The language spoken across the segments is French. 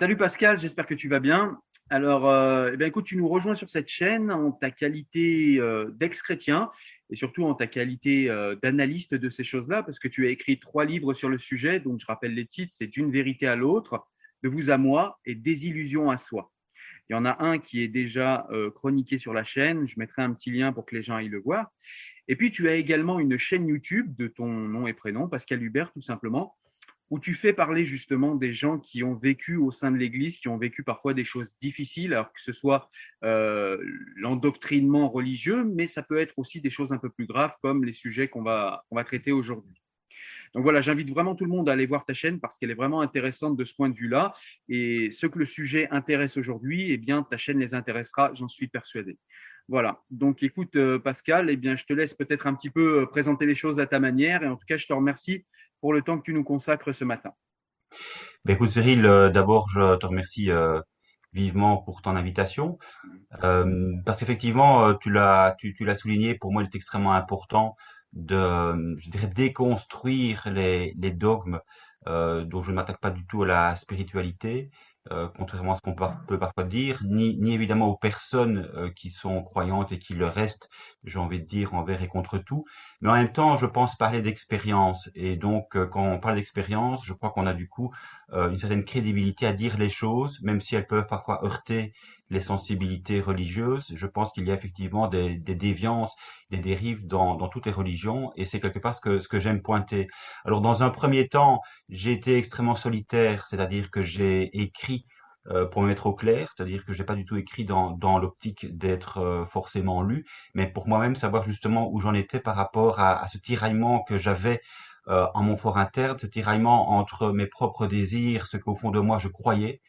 Salut Pascal, j'espère que tu vas bien. Alors, euh, eh bien, écoute, tu nous rejoins sur cette chaîne en ta qualité euh, d'ex-chrétien et surtout en ta qualité euh, d'analyste de ces choses-là, parce que tu as écrit trois livres sur le sujet. Donc, je rappelle les titres c'est D'une vérité à l'autre, De vous à moi et Désillusion à soi. Il y en a un qui est déjà chroniqué sur la chaîne. Je mettrai un petit lien pour que les gens aillent le voir. Et puis, tu as également une chaîne YouTube de ton nom et prénom, Pascal Hubert, tout simplement, où tu fais parler justement des gens qui ont vécu au sein de l'Église, qui ont vécu parfois des choses difficiles, alors que ce soit euh, l'endoctrinement religieux, mais ça peut être aussi des choses un peu plus graves comme les sujets qu'on va, traiter aujourd'hui. Donc voilà, j'invite vraiment tout le monde à aller voir ta chaîne parce qu'elle est vraiment intéressante de ce point de vue-là. Et ce que le sujet intéresse aujourd'hui, eh bien, ta chaîne les intéressera, j'en suis persuadé. Voilà. Donc, écoute, euh, Pascal, eh bien, je te laisse peut-être un petit peu euh, présenter les choses à ta manière. Et en tout cas, je te remercie pour le temps que tu nous consacres ce matin. Ben écoute Cyril, euh, d'abord je te remercie vivement pour ton invitation euh, parce qu'effectivement tu l'as tu, tu l'as souligné pour moi il est extrêmement important de je dirais déconstruire les, les dogmes dont je ne m'attaque pas du tout à la spiritualité euh, contrairement à ce qu'on peut parfois dire, ni, ni évidemment aux personnes euh, qui sont croyantes et qui le restent, j'ai envie de dire, envers et contre tout. Mais en même temps, je pense parler d'expérience. Et donc, euh, quand on parle d'expérience, je crois qu'on a du coup une certaine crédibilité à dire les choses, même si elles peuvent parfois heurter les sensibilités religieuses. Je pense qu'il y a effectivement des, des déviances, des dérives dans, dans, toutes les religions, et c'est quelque part ce que, ce que j'aime pointer. Alors, dans un premier temps, j'ai été extrêmement solitaire, c'est-à-dire que j'ai écrit euh, pour me mettre au clair, c'est-à-dire que je n'ai pas du tout écrit dans, dans l'optique d'être euh, forcément lu, mais pour moi-même savoir justement où j'en étais par rapport à, à ce tiraillement que j'avais euh, en mon fort interne, ce tiraillement entre mes propres désirs, ce qu'au fond de moi je croyais,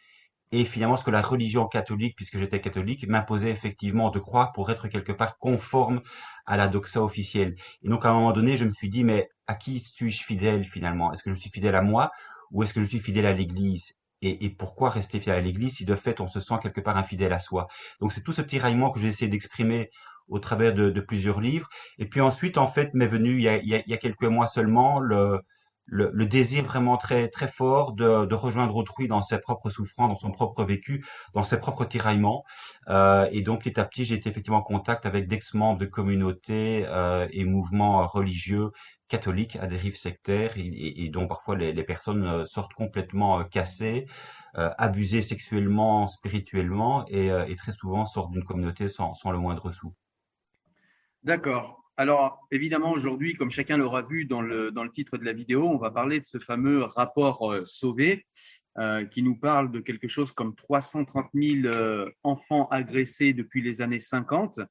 et finalement ce que la religion catholique, puisque j'étais catholique, m'imposait effectivement de croire pour être quelque part conforme à la doxa officielle. Et donc à un moment donné, je me suis dit, mais à qui suis-je fidèle finalement? Est-ce que je suis fidèle à moi ou est-ce que je suis fidèle à l'Église? Et, et, pourquoi rester fidèle à l'Église si de fait on se sent quelque part infidèle à soi? Donc c'est tout ce tiraillement que j'ai essayé d'exprimer au travers de, de, plusieurs livres. Et puis ensuite, en fait, m'est venu il y, a, il y a quelques mois seulement le, le, le, désir vraiment très très fort de, de, rejoindre autrui dans ses propres souffrances, dans son propre vécu, dans ses propres tiraillements. Euh, et donc petit à petit, j'ai été effectivement en contact avec d'ex-membres de communautés euh, et mouvements religieux catholiques à dérive sectaire et, et, dont parfois les, les, personnes euh, sortent complètement euh, cassées, euh, abusées sexuellement, spirituellement et, euh, et très souvent sortent d'une communauté sans, sans le moindre sou. D'accord. Alors, évidemment, aujourd'hui, comme chacun l'aura vu dans le, dans le titre de la vidéo, on va parler de ce fameux rapport euh, Sauvé euh, qui nous parle de quelque chose comme 330 000 euh, enfants agressés depuis les années 50.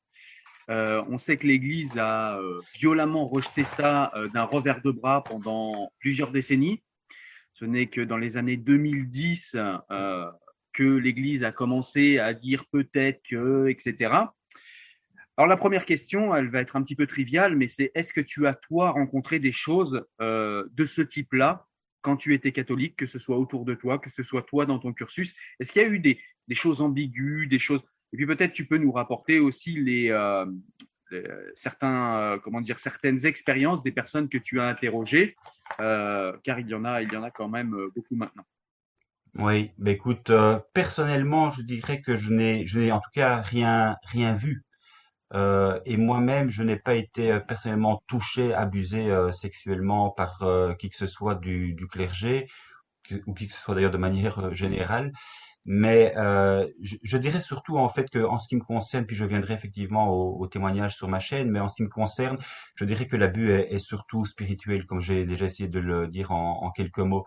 Euh, on sait que l'Église a violemment rejeté ça d'un revers de bras pendant plusieurs décennies. Ce n'est que dans les années 2010 que l'Église a commencé à dire peut-être que, etc. Alors la première question, elle va être un petit peu triviale, mais c'est est-ce que tu as toi rencontré des choses euh, de ce type-là quand tu étais catholique, que ce soit autour de toi, que ce soit toi dans ton cursus? Est-ce qu'il y a eu des, choses ambiguës, des choses? Et puis peut-être tu peux nous rapporter aussi les, euh, certains, euh, comment dire, certaines expériences des personnes que tu as interrogées, car il y en a, il y en a quand même beaucoup maintenant. Oui, bah écoute, personnellement, je dirais que je n'ai, je n'ai en tout cas rien, rien vu et moi-même, je n'ai pas été euh, personnellement touché, abusé euh, sexuellement par euh, qui que ce soit du, du clergé, ou qui que ce soit d'ailleurs de manière euh, générale. Mais je, je, dirais surtout en fait que en ce qui me concerne, puis je viendrai effectivement au, au témoignage sur ma chaîne, mais en ce qui me concerne, je dirais que l'abus est, est, surtout spirituel, comme j'ai déjà essayé de le dire en, en quelques mots.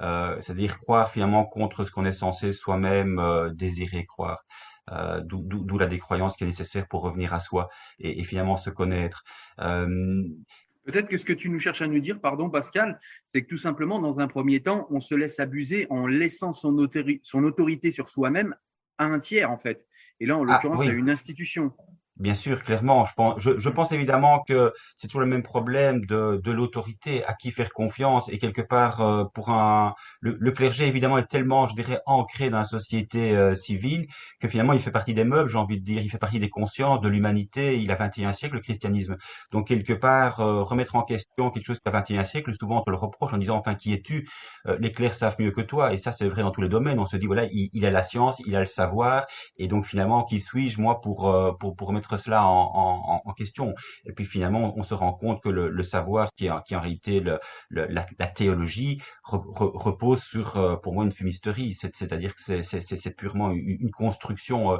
C'est-à-dire croire finalement contre ce qu'on est censé soi-même désirer croire. Euh, D'où la décroyance qui est nécessaire pour revenir à soi et, et finalement se connaître. Euh, Peut-être que ce que tu nous cherches à nous dire, pardon Pascal, c'est que tout simplement, dans un premier temps, on se laisse abuser en laissant son, autori son autorité sur soi-même à un tiers, en fait. Et là, en ah, l'occurrence, ah, oui. à une institution. Bien sûr, clairement. Je pense, je, je pense évidemment que c'est toujours le même problème de, de l'autorité, à qui faire confiance. Et quelque part, euh, pour un, le, clergé évidemment est tellement, je dirais, ancré dans la société euh, civile que finalement il fait partie des meubles, j'ai envie de dire, il fait partie des consciences, de l'humanité. Il a 21 siècle le christianisme. Donc quelque part, euh, remettre en question quelque chose qui a 21 siècle, souvent on te le reproche en disant, enfin, qui es-tu? Les clercs savent mieux que toi. Et ça, c'est vrai dans tous les domaines. On se dit, voilà, il, il, a la science, il a le savoir, et donc finalement, qui suis-je moi pour pour pour cela en, question. Et puis finalement, on se rend compte que le, savoir, qui est, qui en réalité le, la, théologie, repose sur, euh, pour moi, une fumisterie. C'est-à-dire que c'est purement une, construction euh,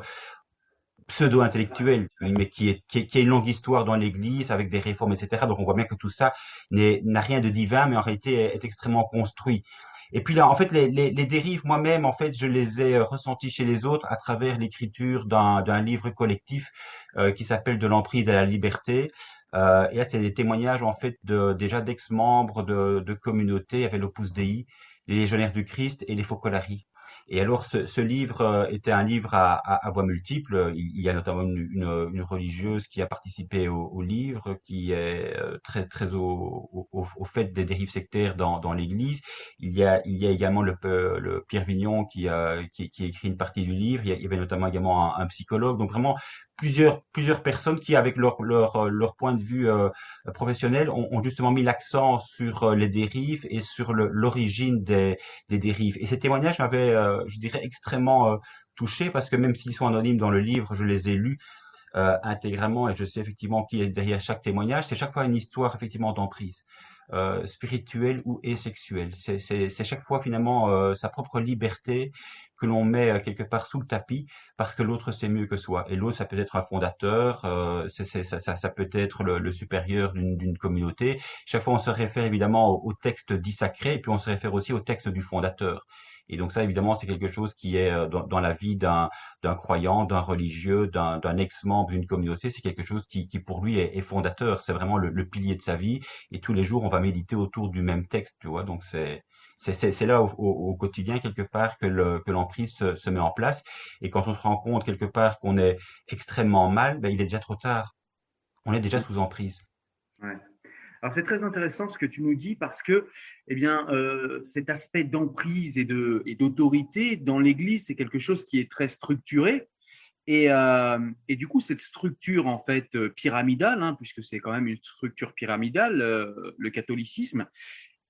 pseudo-intellectuelle, mais qui est, qui, une longue histoire dans l'Église avec des réformes, etc. Donc on voit bien que tout ça n'a rien de divin, mais en réalité est extrêmement construit. Et puis là, en fait, les, dérives, moi-même, en fait, je les ai euh, ressenties chez les autres à travers l'écriture d'un livre collectif euh, qui s'appelle De l'emprise à la liberté. Euh, et là, c'est des témoignages, en fait, déjà d'ex-membres de, de communautés, avec l'Opus Dei, les Légionnaires du Christ et les Focolari. Et alors, ce, ce, livre euh, était un livre à, à, à voix multiples. Il, y a notamment une, une, une religieuse qui a participé au, au, livre, qui est euh, très, très au, au, au fait des dérives sectaires dans, dans l'Église. Il y a, il y a également le, le Pierre Vignon qui a, qui, qui écrit une partie du livre. Il y avait notamment également un, un psychologue. Donc vraiment plusieurs plusieurs personnes qui, avec leur leur leur point de vue euh, professionnel, ont, ont, justement mis l'accent sur euh, les dérives et sur l'origine des des dérives. Et ces témoignages m'avaient, euh, je dirais, extrêmement euh, touché parce que même s'ils sont anonymes dans le livre, je les ai lus intégralement et je sais effectivement qui est derrière chaque témoignage. C'est chaque fois une histoire effectivement d'emprise. Euh, spirituelle ou et sexuelle. C'est chaque fois finalement euh, sa propre liberté que l'on met euh, quelque part sous le tapis parce que l'autre sait mieux que soi. Et l'autre, ça peut être un fondateur, euh, ça, ça, ça, peut être le, le supérieur d'une communauté. Chaque fois, on se réfère évidemment au, au texte dit sacré et puis on se réfère aussi au texte du fondateur. Et donc ça, évidemment, c'est quelque chose qui est euh, dans, dans la vie d'un croyant, d'un religieux, d'un ex-membre d'une communauté, c'est quelque chose qui, qui, pour lui est, est fondateur. C'est vraiment le, le, pilier de sa vie. Et tous les jours, on va méditer autour du même texte, tu vois. Donc c'est c'est là au, au, quotidien quelque part que l'emprise que se, se, met en place. Et quand on se rend compte quelque part qu'on est extrêmement mal, ben, il est déjà trop tard. On est déjà sous emprise. Ouais. Alors c'est très intéressant ce que tu nous dis parce que eh bien, euh, cet aspect d'emprise et d'autorité dans l'Église, c'est quelque chose qui est très structuré. Et, euh, et, du coup, cette structure en fait euh, pyramidale, hein, puisque c'est quand même une structure pyramidale, euh, le catholicisme,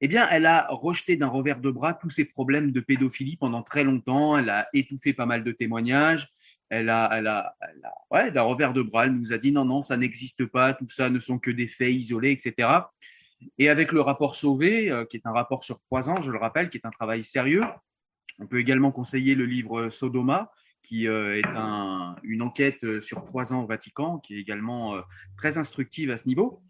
eh bien, elle a rejeté d'un revers de bras tous ces problèmes de pédophilie pendant très longtemps. Elle a étouffé pas mal de témoignages elle a, elle a, elle a ouais, d'un revers de bras, elle nous a dit non, non, ça n'existe pas, tout ça ne sont que des faits isolés, etc. Et avec le rapport Sauvé, euh, qui est un rapport sur trois ans, je le rappelle, qui est un travail sérieux, on peut également conseiller le livre Sodoma, qui euh, est un, une enquête euh, sur trois ans au Vatican, qui est également très instructive à ce niveau.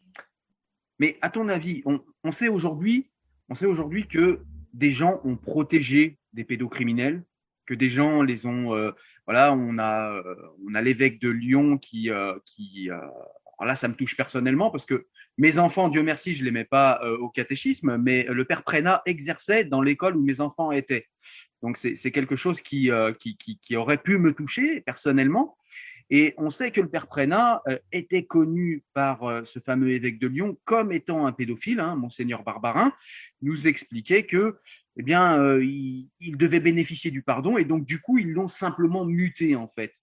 Mais à ton avis, on sait aujourd'hui, on sait aujourd'hui que des gens ont protégé des pédocriminels, que des gens les ont. Euh, voilà, on a, euh, on a l'évêque de Lyon qui, euh, qui alors là, ça me touche personnellement parce que mes enfants, Dieu merci, je les mets pas au catéchisme, mais le père Prénat exerçait dans l'école où mes enfants étaient. Donc c'est quelque chose qui, qui, qui, aurait pu me toucher personnellement. Et on sait que le père Prénat était connu par ce fameux évêque de Lyon comme étant un pédophile. Hein, Monseigneur Barbarin nous expliquait que eh bien, euh, il, devait bénéficier du pardon et donc du coup, ils l'ont simplement muté en fait.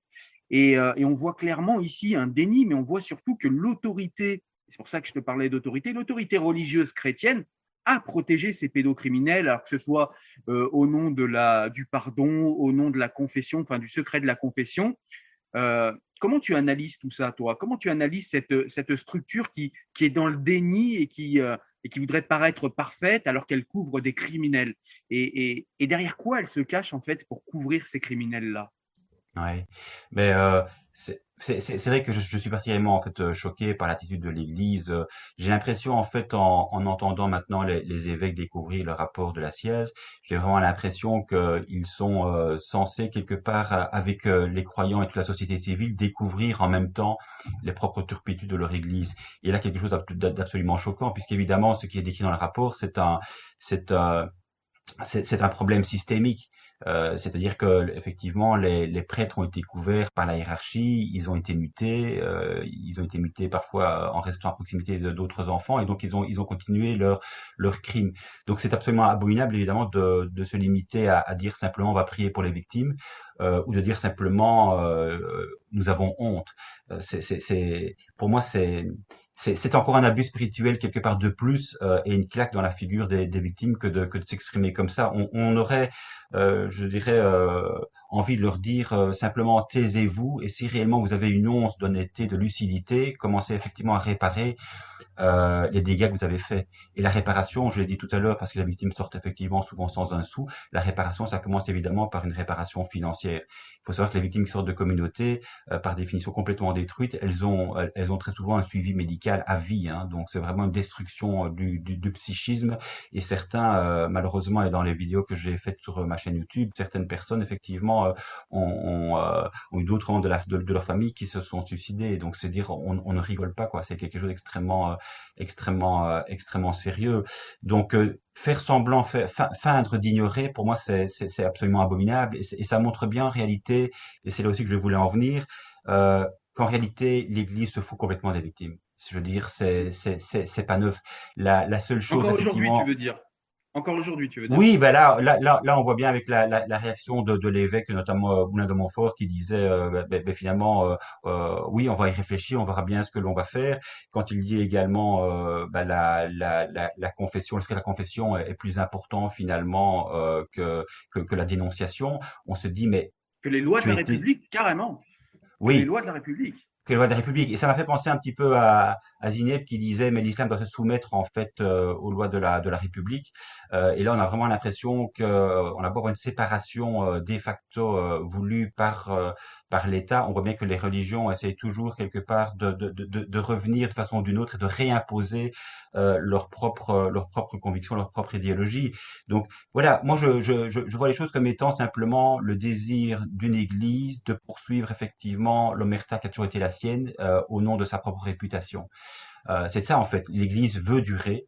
Et, euh, on voit clairement ici un déni, mais on voit surtout que l'autorité, c'est pour ça que je te parlais d'autorité, l'autorité religieuse chrétienne a protégé ces pédocriminels, alors que ce soit euh, au nom de la, du pardon, au nom de la confession, enfin du secret de la confession. Euh, comment tu analyses tout ça, toi? Comment tu analyses cette, cette structure qui, qui est dans le déni et qui, euh, et qui voudrait paraître parfaite alors qu'elle couvre des criminels? Et, et, derrière quoi elle se cache en fait pour couvrir ces criminels-là? Ouais, mais euh, c'est c'est vrai que je, je, suis particulièrement en fait euh, choqué par l'attitude de l'Église. Euh, j'ai l'impression en fait en, en, entendant maintenant les, les, évêques découvrir le rapport de la Siège, j'ai vraiment l'impression qu'ils sont euh, censés quelque part avec les croyants et toute la société civile découvrir en même temps les propres turpitudes de leur Église. Et là quelque chose d'absolument choquant puisqu'évidemment ce qui est décrit dans le rapport c'est un c'est un c'est un problème systémique Euh, c'est-à-dire que effectivement, les, les, prêtres ont été couverts par la hiérarchie, ils ont été mutés, euh, ils ont été mutés parfois en restant à proximité d'autres enfants, et donc ils ont ils ont continué leur leur crime. Donc c'est absolument abominable évidemment de, de se limiter à, à, dire simplement on va prier pour les victimes euh, ou de dire simplement euh, nous avons honte. Euh, c'est pour moi c'est c'est encore un abus spirituel quelque part de plus euh, et une claque dans la figure des, victimes que de, que de s'exprimer comme ça. On, on aurait, euh, je dirais, euh, envie de leur dire euh, simplement taisez-vous et si réellement vous avez une once d'honnêteté, de lucidité, commencez effectivement à réparer euh, les dégâts que vous avez faits. Et la réparation, je l'ai dit tout à l'heure, parce que la victime sort effectivement souvent sans un sou, la réparation, ça commence évidemment par une réparation financière. Il faut savoir que les victimes qui sortent de communautés, euh, par définition complètement détruites, elles ont, elles ont très souvent un suivi médical à vie. Hein, donc c'est vraiment une destruction du, du, psychisme. Et certains, euh, malheureusement, et dans les vidéos que j'ai faites sur ma chaîne YouTube, certaines personnes effectivement ont, eu d'autres membres de, leur famille qui se sont suicidés. Donc c'est dire, on, ne rigole pas, quoi. C'est quelque chose d'extrêmement extrêmement, euh, extrêmement sérieux. Donc, euh, faire semblant, feindre d'ignorer, pour moi, c'est absolument abominable. Et, ça montre bien en réalité, et c'est là aussi que je voulais en venir, euh, qu'en réalité, l'Église se fout complètement des victimes. Je veux dire, c'est pas neuf. La, la seule chose. Encore aujourd'hui, tu veux dire encore aujourd'hui, tu veux dire Oui, ben là, là, là, là, on voit bien avec la, la, la réaction de, de l'évêque, notamment euh, Moulin de Montfort, qui disait euh, ben, ben, ben finalement, euh, euh, oui, on va y réfléchir, on verra bien ce que l'on va faire. Quand il dit également ben, la, la, confession, est-ce que la confession est, plus important finalement que, que, que, la dénonciation? On se dit, mais que les lois de la République, carrément. Oui. les lois de la République que les lois de la République. Et ça m'a fait penser un petit peu à, qui disait mais l'islam doit se soumettre en fait euh, aux lois de la de la République. Euh, et là on a vraiment l'impression que euh, on a beau une séparation de facto voulue par par l'État, on voit bien que les religions essayent toujours quelque part de, de, de, de revenir de façon d'une autre et de réimposer euh, leur propre leur propre conviction, leur propre idéologie. Donc voilà, moi je, je, je, vois les choses comme étant simplement le désir d'une Église de poursuivre effectivement l'omerta qui a toujours été la sienne euh, au nom de sa propre réputation. Euh, c'est ça en fait. L'Église veut durer.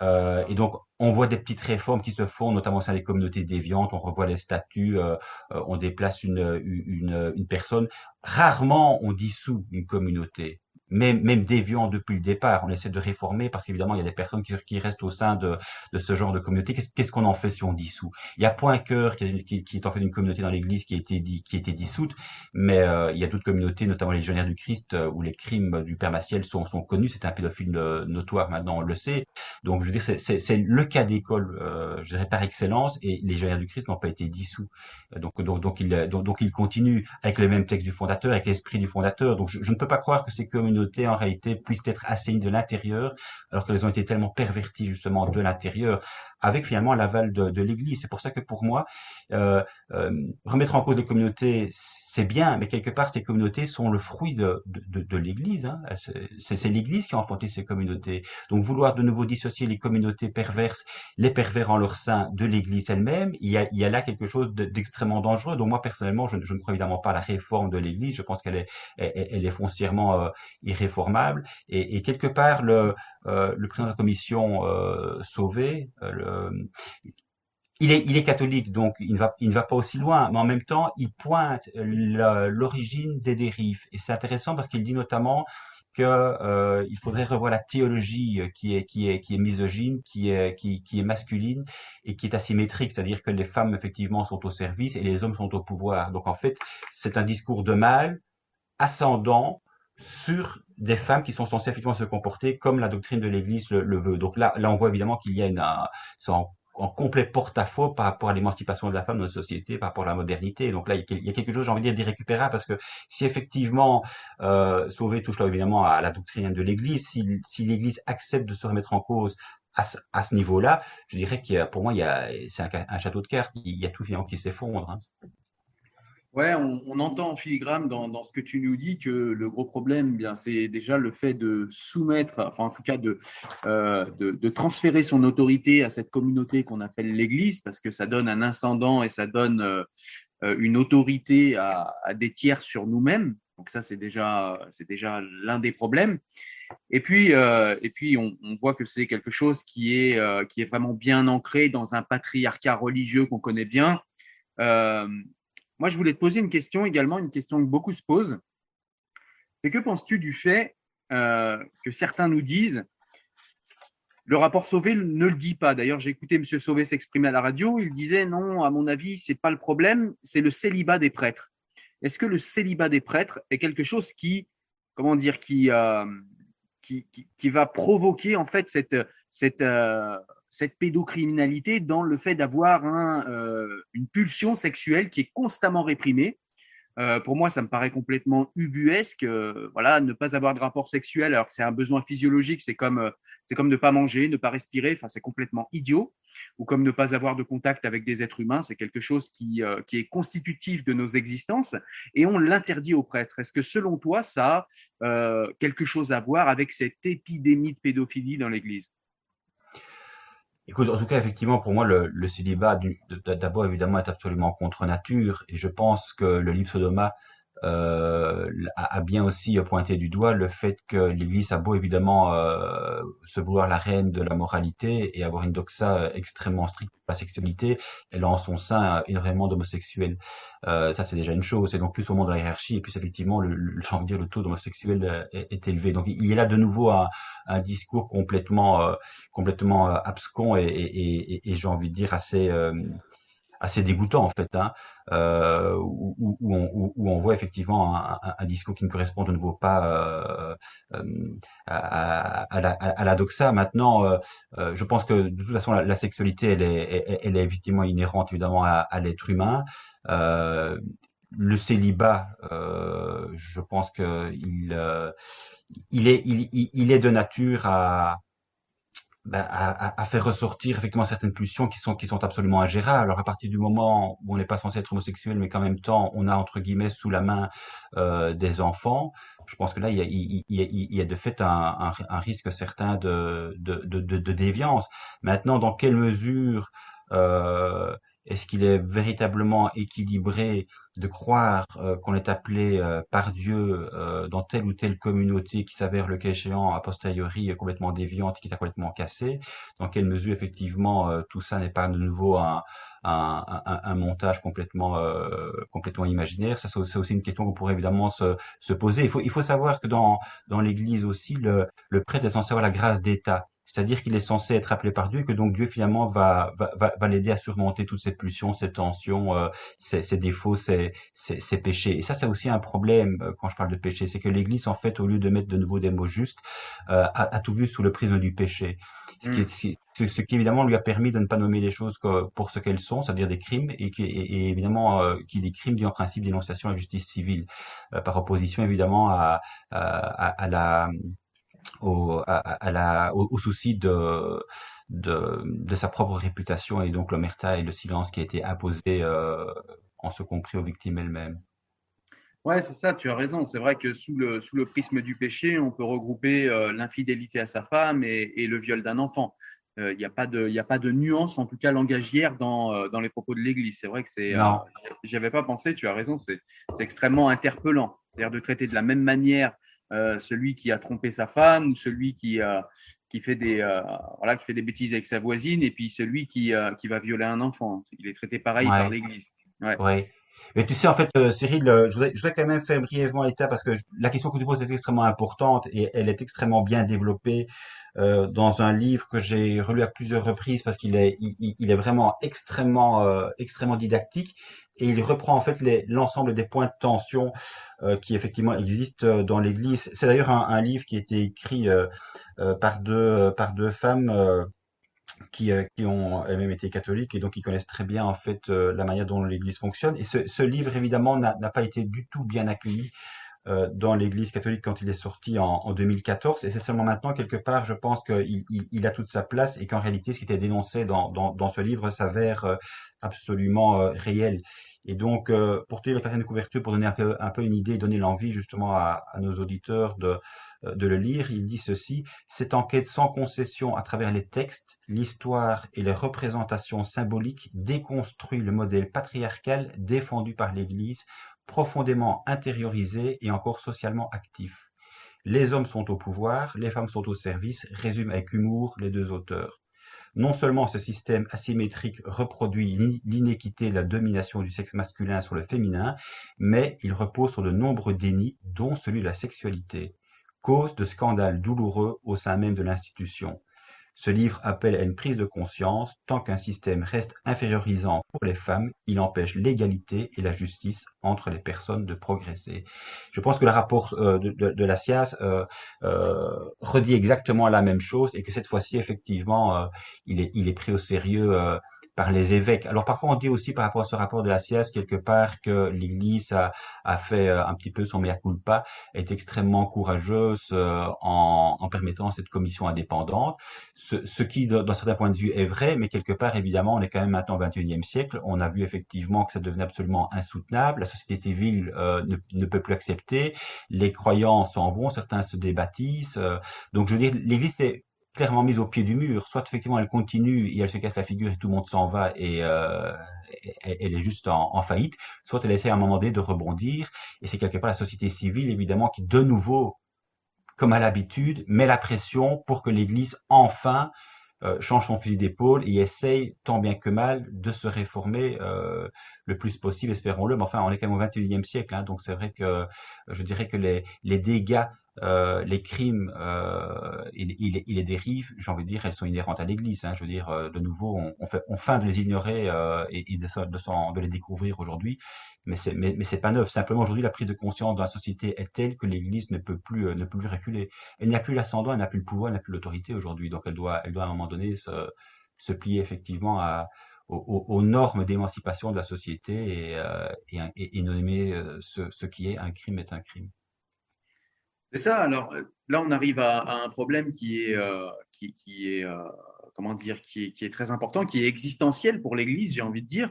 Euh, et donc, on voit des petites réformes qui se font, notamment sein des communautés déviantes. On revoit les statuts, euh, euh on déplace une, une, une personne. Rarement, on dissout une communauté même, même déviant depuis le départ. On essaie de réformer parce qu'évidemment, il y a des personnes qui, qui restent au sein de, de ce genre de communauté. Qu'est-ce qu'on en fait si on dissout? Il y a Point Cœur qui, qui, qui, est en fait une communauté dans l'Église qui a été, qui a été dissoute, mais euh, il y a d'autres communautés, notamment les légionnaires du Christ, euh, où les crimes du Père Maciel sont, sont connus. C'est un pédophile euh, notoire maintenant, on le sait. Donc, je veux dire, c'est le cas d'école, euh, je dirais par excellence, et les légionnaires du Christ n'ont pas été dissous. Donc, donc, donc, ils, donc, ils continuent avec le même texte du fondateur, avec l'esprit du fondateur. Donc, je, je, ne peux pas croire que ces communautés en réalité puissent être assainies de l'intérieur, alors qu'elles ont été tellement perverties justement de l'intérieur avec finalement l'aval de, de l'Église. C'est pour ça que pour moi, euh, euh, remettre en cause les communautés, c'est bien, mais quelque part, ces communautés sont le fruit de, de, de l'Église. Hein. C'est l'Église qui a enfanté ces communautés. Donc vouloir de nouveau dissocier les communautés perverses, les pervers en leur sein de l'Église elle-même, il, il y a là quelque chose d'extrêmement dangereux. Donc moi, personnellement, je, je, ne crois évidemment pas à la réforme de l'Église. Je pense qu'elle est, elle, est foncièrement euh, irréformable. Et, et, quelque part, le, euh, le président de la commission euh, Sauvé, euh, il est, il est catholique, donc il ne, va, pas aussi loin, mais en même temps, il pointe l'origine des dérives. Et c'est intéressant parce qu'il dit notamment qu'il euh, faudrait revoir la théologie qui est, qui qui est misogyne, qui est masculine et qui est asymétrique, c'est-à-dire que les femmes, effectivement, sont au service et les hommes sont au pouvoir. Donc, en fait, c'est un discours de mal ascendant sur des femmes qui sont censées effectivement se comporter comme la doctrine de l'Église le, veut. Donc là, là, on voit évidemment qu'il y a une, c'est en, complet porte-à-faux par rapport à l'émancipation de la femme dans notre société, par rapport à la modernité. Donc là, il y a quelque chose, j'ai envie de dire, d'irrécupérable parce que si effectivement euh, Sauvé touche là évidemment à la doctrine de l'Église, si, si l'Église accepte de se remettre en cause à ce, ce niveau-là, je dirais a, pour moi, c'est un, un, château de cartes, il y a tout finalement qui s'effondre. Hein. Ouais, on, entend en filigrane dans, ce que tu nous dis que le gros problème, bien, c'est déjà le fait de soumettre, enfin en tout cas de, euh, de, de, transférer son autorité à cette communauté qu'on appelle l'Église, parce que ça donne un incendant et ça donne euh, une autorité à, des tiers sur nous-mêmes. Donc ça, c'est déjà, c'est déjà l'un des problèmes. Et puis, euh, et puis on, voit que c'est quelque chose qui est, euh, qui est vraiment bien ancré dans un patriarcat religieux qu'on connaît bien moi, je voulais te poser une question également, une question que beaucoup se posent. C'est que penses-tu du fait que certains nous disent le rapport Sauvé ne le dit pas. D'ailleurs, j'ai écouté M. Sauvé s'exprimer à la radio. Il disait non, à mon avis, c'est pas le problème, c'est le célibat des prêtres. Est-ce que le célibat des prêtres est quelque chose qui, comment dire, qui, euh, qui, qui, va provoquer en fait cette, cette, euh, cette pédocriminalité dans le fait d'avoir euh, une pulsion sexuelle qui est constamment réprimée euh, pour moi, ça me paraît complètement ubuesque. Euh, voilà, ne pas avoir de rapport sexuel alors que c'est un besoin physiologique, c'est comme c'est comme ne pas manger, ne pas respirer. Enfin, c'est complètement idiot. Ou comme ne pas avoir de contact avec des êtres humains, c'est quelque chose qui qui est constitutif de nos existences et on l'interdit aux prêtres. Est-ce que selon toi, ça a quelque chose à voir avec cette épidémie de pédophilie dans l'Église? Écoute, en tout cas, effectivement, pour moi, le, le célibat, d'abord, évidemment, est absolument contre nature. Et je pense que le livre Sodoma euh, a, bien aussi pointé du doigt le fait que l'Église a beau évidemment euh, se vouloir la reine de la moralité et avoir une doxa extrêmement stricte pour la sexualité, elle a en son sein énormément d'homosexuels. Euh, ça c'est déjà une chose. Et donc plus au monde de la hiérarchie et plus effectivement le, le, le, dire, le taux d'homosexuels euh, est, élevé. Donc il y a là de nouveau un, un discours complètement euh, complètement abscon et, et, et, et j'ai envie de dire assez assez dégoûtant en fait, hein, euh, où, où, on, où, on, voit effectivement un, un, discours qui ne correspond de nouveau pas euh, euh à, à, la, à, la, doxa. Maintenant, euh, euh, je pense que de toute façon la, la sexualité, elle est, elle est effectivement inhérente évidemment à, à l'être humain. le célibat, je pense que il, il est, il, il est de nature à bah, à, à, faire ressortir effectivement certaines pulsions qui sont qui sont absolument ingérables. Alors à partir du moment où on n'est pas censé être homosexuel, mais qu'en même temps on a entre guillemets sous la main euh, des enfants, je pense que là il y a, il, il, il y a de fait un, un, risque certain de, de, de, de, déviance. Maintenant, dans quelle mesure euh, est-ce qu'il est véritablement équilibré de croire euh, qu'on est appelé euh, par Dieu euh, dans telle ou telle communauté qui s'avère le cas échéant a posteriori complètement déviante, qui est complètement cassée Dans quelle mesure effectivement tout ça n'est pas de nouveau un, un, un, montage complètement complètement imaginaire? Ça, c'est aussi une question qu'on pourrait évidemment se, se, poser. Il faut, il faut savoir que dans, dans l'Église aussi, le, le prêtre est censé avoir la grâce d'État. C'est-à-dire qu'il est censé être appelé par Dieu et que donc Dieu finalement va, va, va, l'aider à surmonter toutes ces pulsions, ces tensions, euh, ces, ces, défauts, ces, ces, ces, péchés. Et ça, c'est aussi un problème euh, quand je parle de péché, c'est que l'Église, en fait, au lieu de mettre de nouveau des mots justes, euh, a, a, tout vu sous le prisme du péché. Ce, qui, est, mm. ce, qui évidemment lui a permis de ne pas nommer les choses pour ce qu'elles sont, c'est-à-dire des crimes, et, qui, et, évidemment euh, qui des crimes dit en principe dénonciation à la justice civile, euh, par opposition évidemment à, à, à la au, à, à la, au, au, souci de, de, de, sa propre réputation et donc l'omerta et le silence qui a été imposé euh, en ce compris aux victimes elles-mêmes. Ouais, c'est ça, tu as raison. C'est vrai que sous le, sous le prisme du péché, on peut regrouper euh, l'infidélité à sa femme et, et le viol d'un enfant. Il euh, n'y a, pas de, y a pas de nuance, en tout cas langagière, dans, euh, dans les propos de l'Église. C'est vrai que c'est. Euh, J'y avais pas pensé, tu as raison, c'est extrêmement interpellant. C'est-à-dire de traiter de la même manière euh, celui qui a trompé sa femme ou celui qui, euh, qui, fait des, euh, voilà, qui fait des bêtises avec sa voisine et puis celui qui, qui va violer un enfant. Il est traité pareil ouais. par l'Église. Ouais. ouais. Mais tu sais, en fait, euh, Cyril, je, voudrais, je voudrais quand même faire brièvement état parce que la question que tu poses est extrêmement importante et elle est extrêmement bien développée euh, dans un livre que j'ai relu à plusieurs reprises parce qu'il est, il, est vraiment extrêmement, euh, extrêmement didactique et il reprend en fait l'ensemble des points de tension euh, qui effectivement existent dans l'Église. C'est d'ailleurs un, un, livre qui a été écrit euh, euh, par deux par deux femmes qui, qui ont elles-mêmes été catholiques et donc qui connaissent très bien en fait la manière dont l'Église fonctionne. Et ce, livre évidemment n'a pas été du tout bien accueilli euh, dans l'Église catholique quand il est sorti en, en 2014. Et c'est seulement maintenant, quelque part, je pense qu'il il, il, a toute sa place et qu'en réalité, ce qui était dénoncé dans, ce livre s'avère euh, absolument euh, réel. Et donc, euh, pour tenir la quatrième couverture, pour donner un peu, un peu une idée, donner l'envie justement à, nos auditeurs de, de le lire, il dit ceci, cette enquête sans concession à travers les textes, l'histoire et les représentations symboliques déconstruit le modèle patriarcal défendu par l'Église profondément intériorisé et encore socialement actif. Les hommes sont au pouvoir, les femmes sont au service, résument avec humour les deux auteurs. Non seulement ce système asymétrique reproduit l'inéquité de la domination du sexe masculin sur le féminin, mais il repose sur de nombreux dénis, dont celui de la sexualité, cause de scandales douloureux au sein même de l'institution. Ce livre appelle à une prise de conscience, tant qu'un système reste infériorisant pour les femmes, il empêche l'égalité et la justice entre les personnes de progresser. Je pense que le rapport euh, de, la SIAS euh, euh, redit exactement la même chose et que cette fois-ci, effectivement, il, est, il est pris au sérieux par les évêques. Alors parfois on dit aussi par rapport à ce rapport de la SIAS quelque part que l'Église a, a, fait euh, un petit peu son mea culpa, est extrêmement courageuse euh, en, en, permettant cette commission indépendante, ce, ce qui d'un certain point de vue est vrai, mais quelque part évidemment on est quand même maintenant au XXIe siècle, on a vu effectivement que ça devenait absolument insoutenable, la société civile euh, ne, ne, peut plus accepter, les croyants s'en vont, certains se débaptisent, donc je veux dire l'Église est clairement mise au pied du mur. Soit effectivement elle continue et elle se casse la figure et tout le monde s'en va et euh, elle, est juste en, faillite, soit elle essaie à un moment donné de rebondir et c'est quelque part la société civile évidemment qui de nouveau, comme à l'habitude, met la pression pour que l'Église enfin euh, change son fusil d'épaule et essaye tant bien que mal de se réformer euh, le plus possible, espérons-le. Mais enfin, on est quand même au 21e siècle, hein, donc c'est vrai que je dirais que les, les dégâts euh, les crimes euh, les dérives, j'ai envie de dire, elles sont inhérentes à l'Église. Hein. Je veux dire, euh, de nouveau, on, on, fait, de les ignorer euh, et, de, les découvrir aujourd'hui, mais c'est mais, pas neuf. Simplement, aujourd'hui, la prise de conscience dans la société est telle que l'Église ne peut plus ne peut plus reculer. Elle n'a plus l'ascendant, elle n'a plus le pouvoir, elle n'a plus l'autorité aujourd'hui. Donc, elle doit elle doit à un moment donné se, plier effectivement aux, normes d'émancipation de la société et, et, nommer ce qui est un crime est un crime. C'est ça. Alors euh, là, on arrive à, un problème qui est, euh, qui, est euh, comment dire, qui est, très important, qui est existentiel pour l'Église, j'ai envie de dire,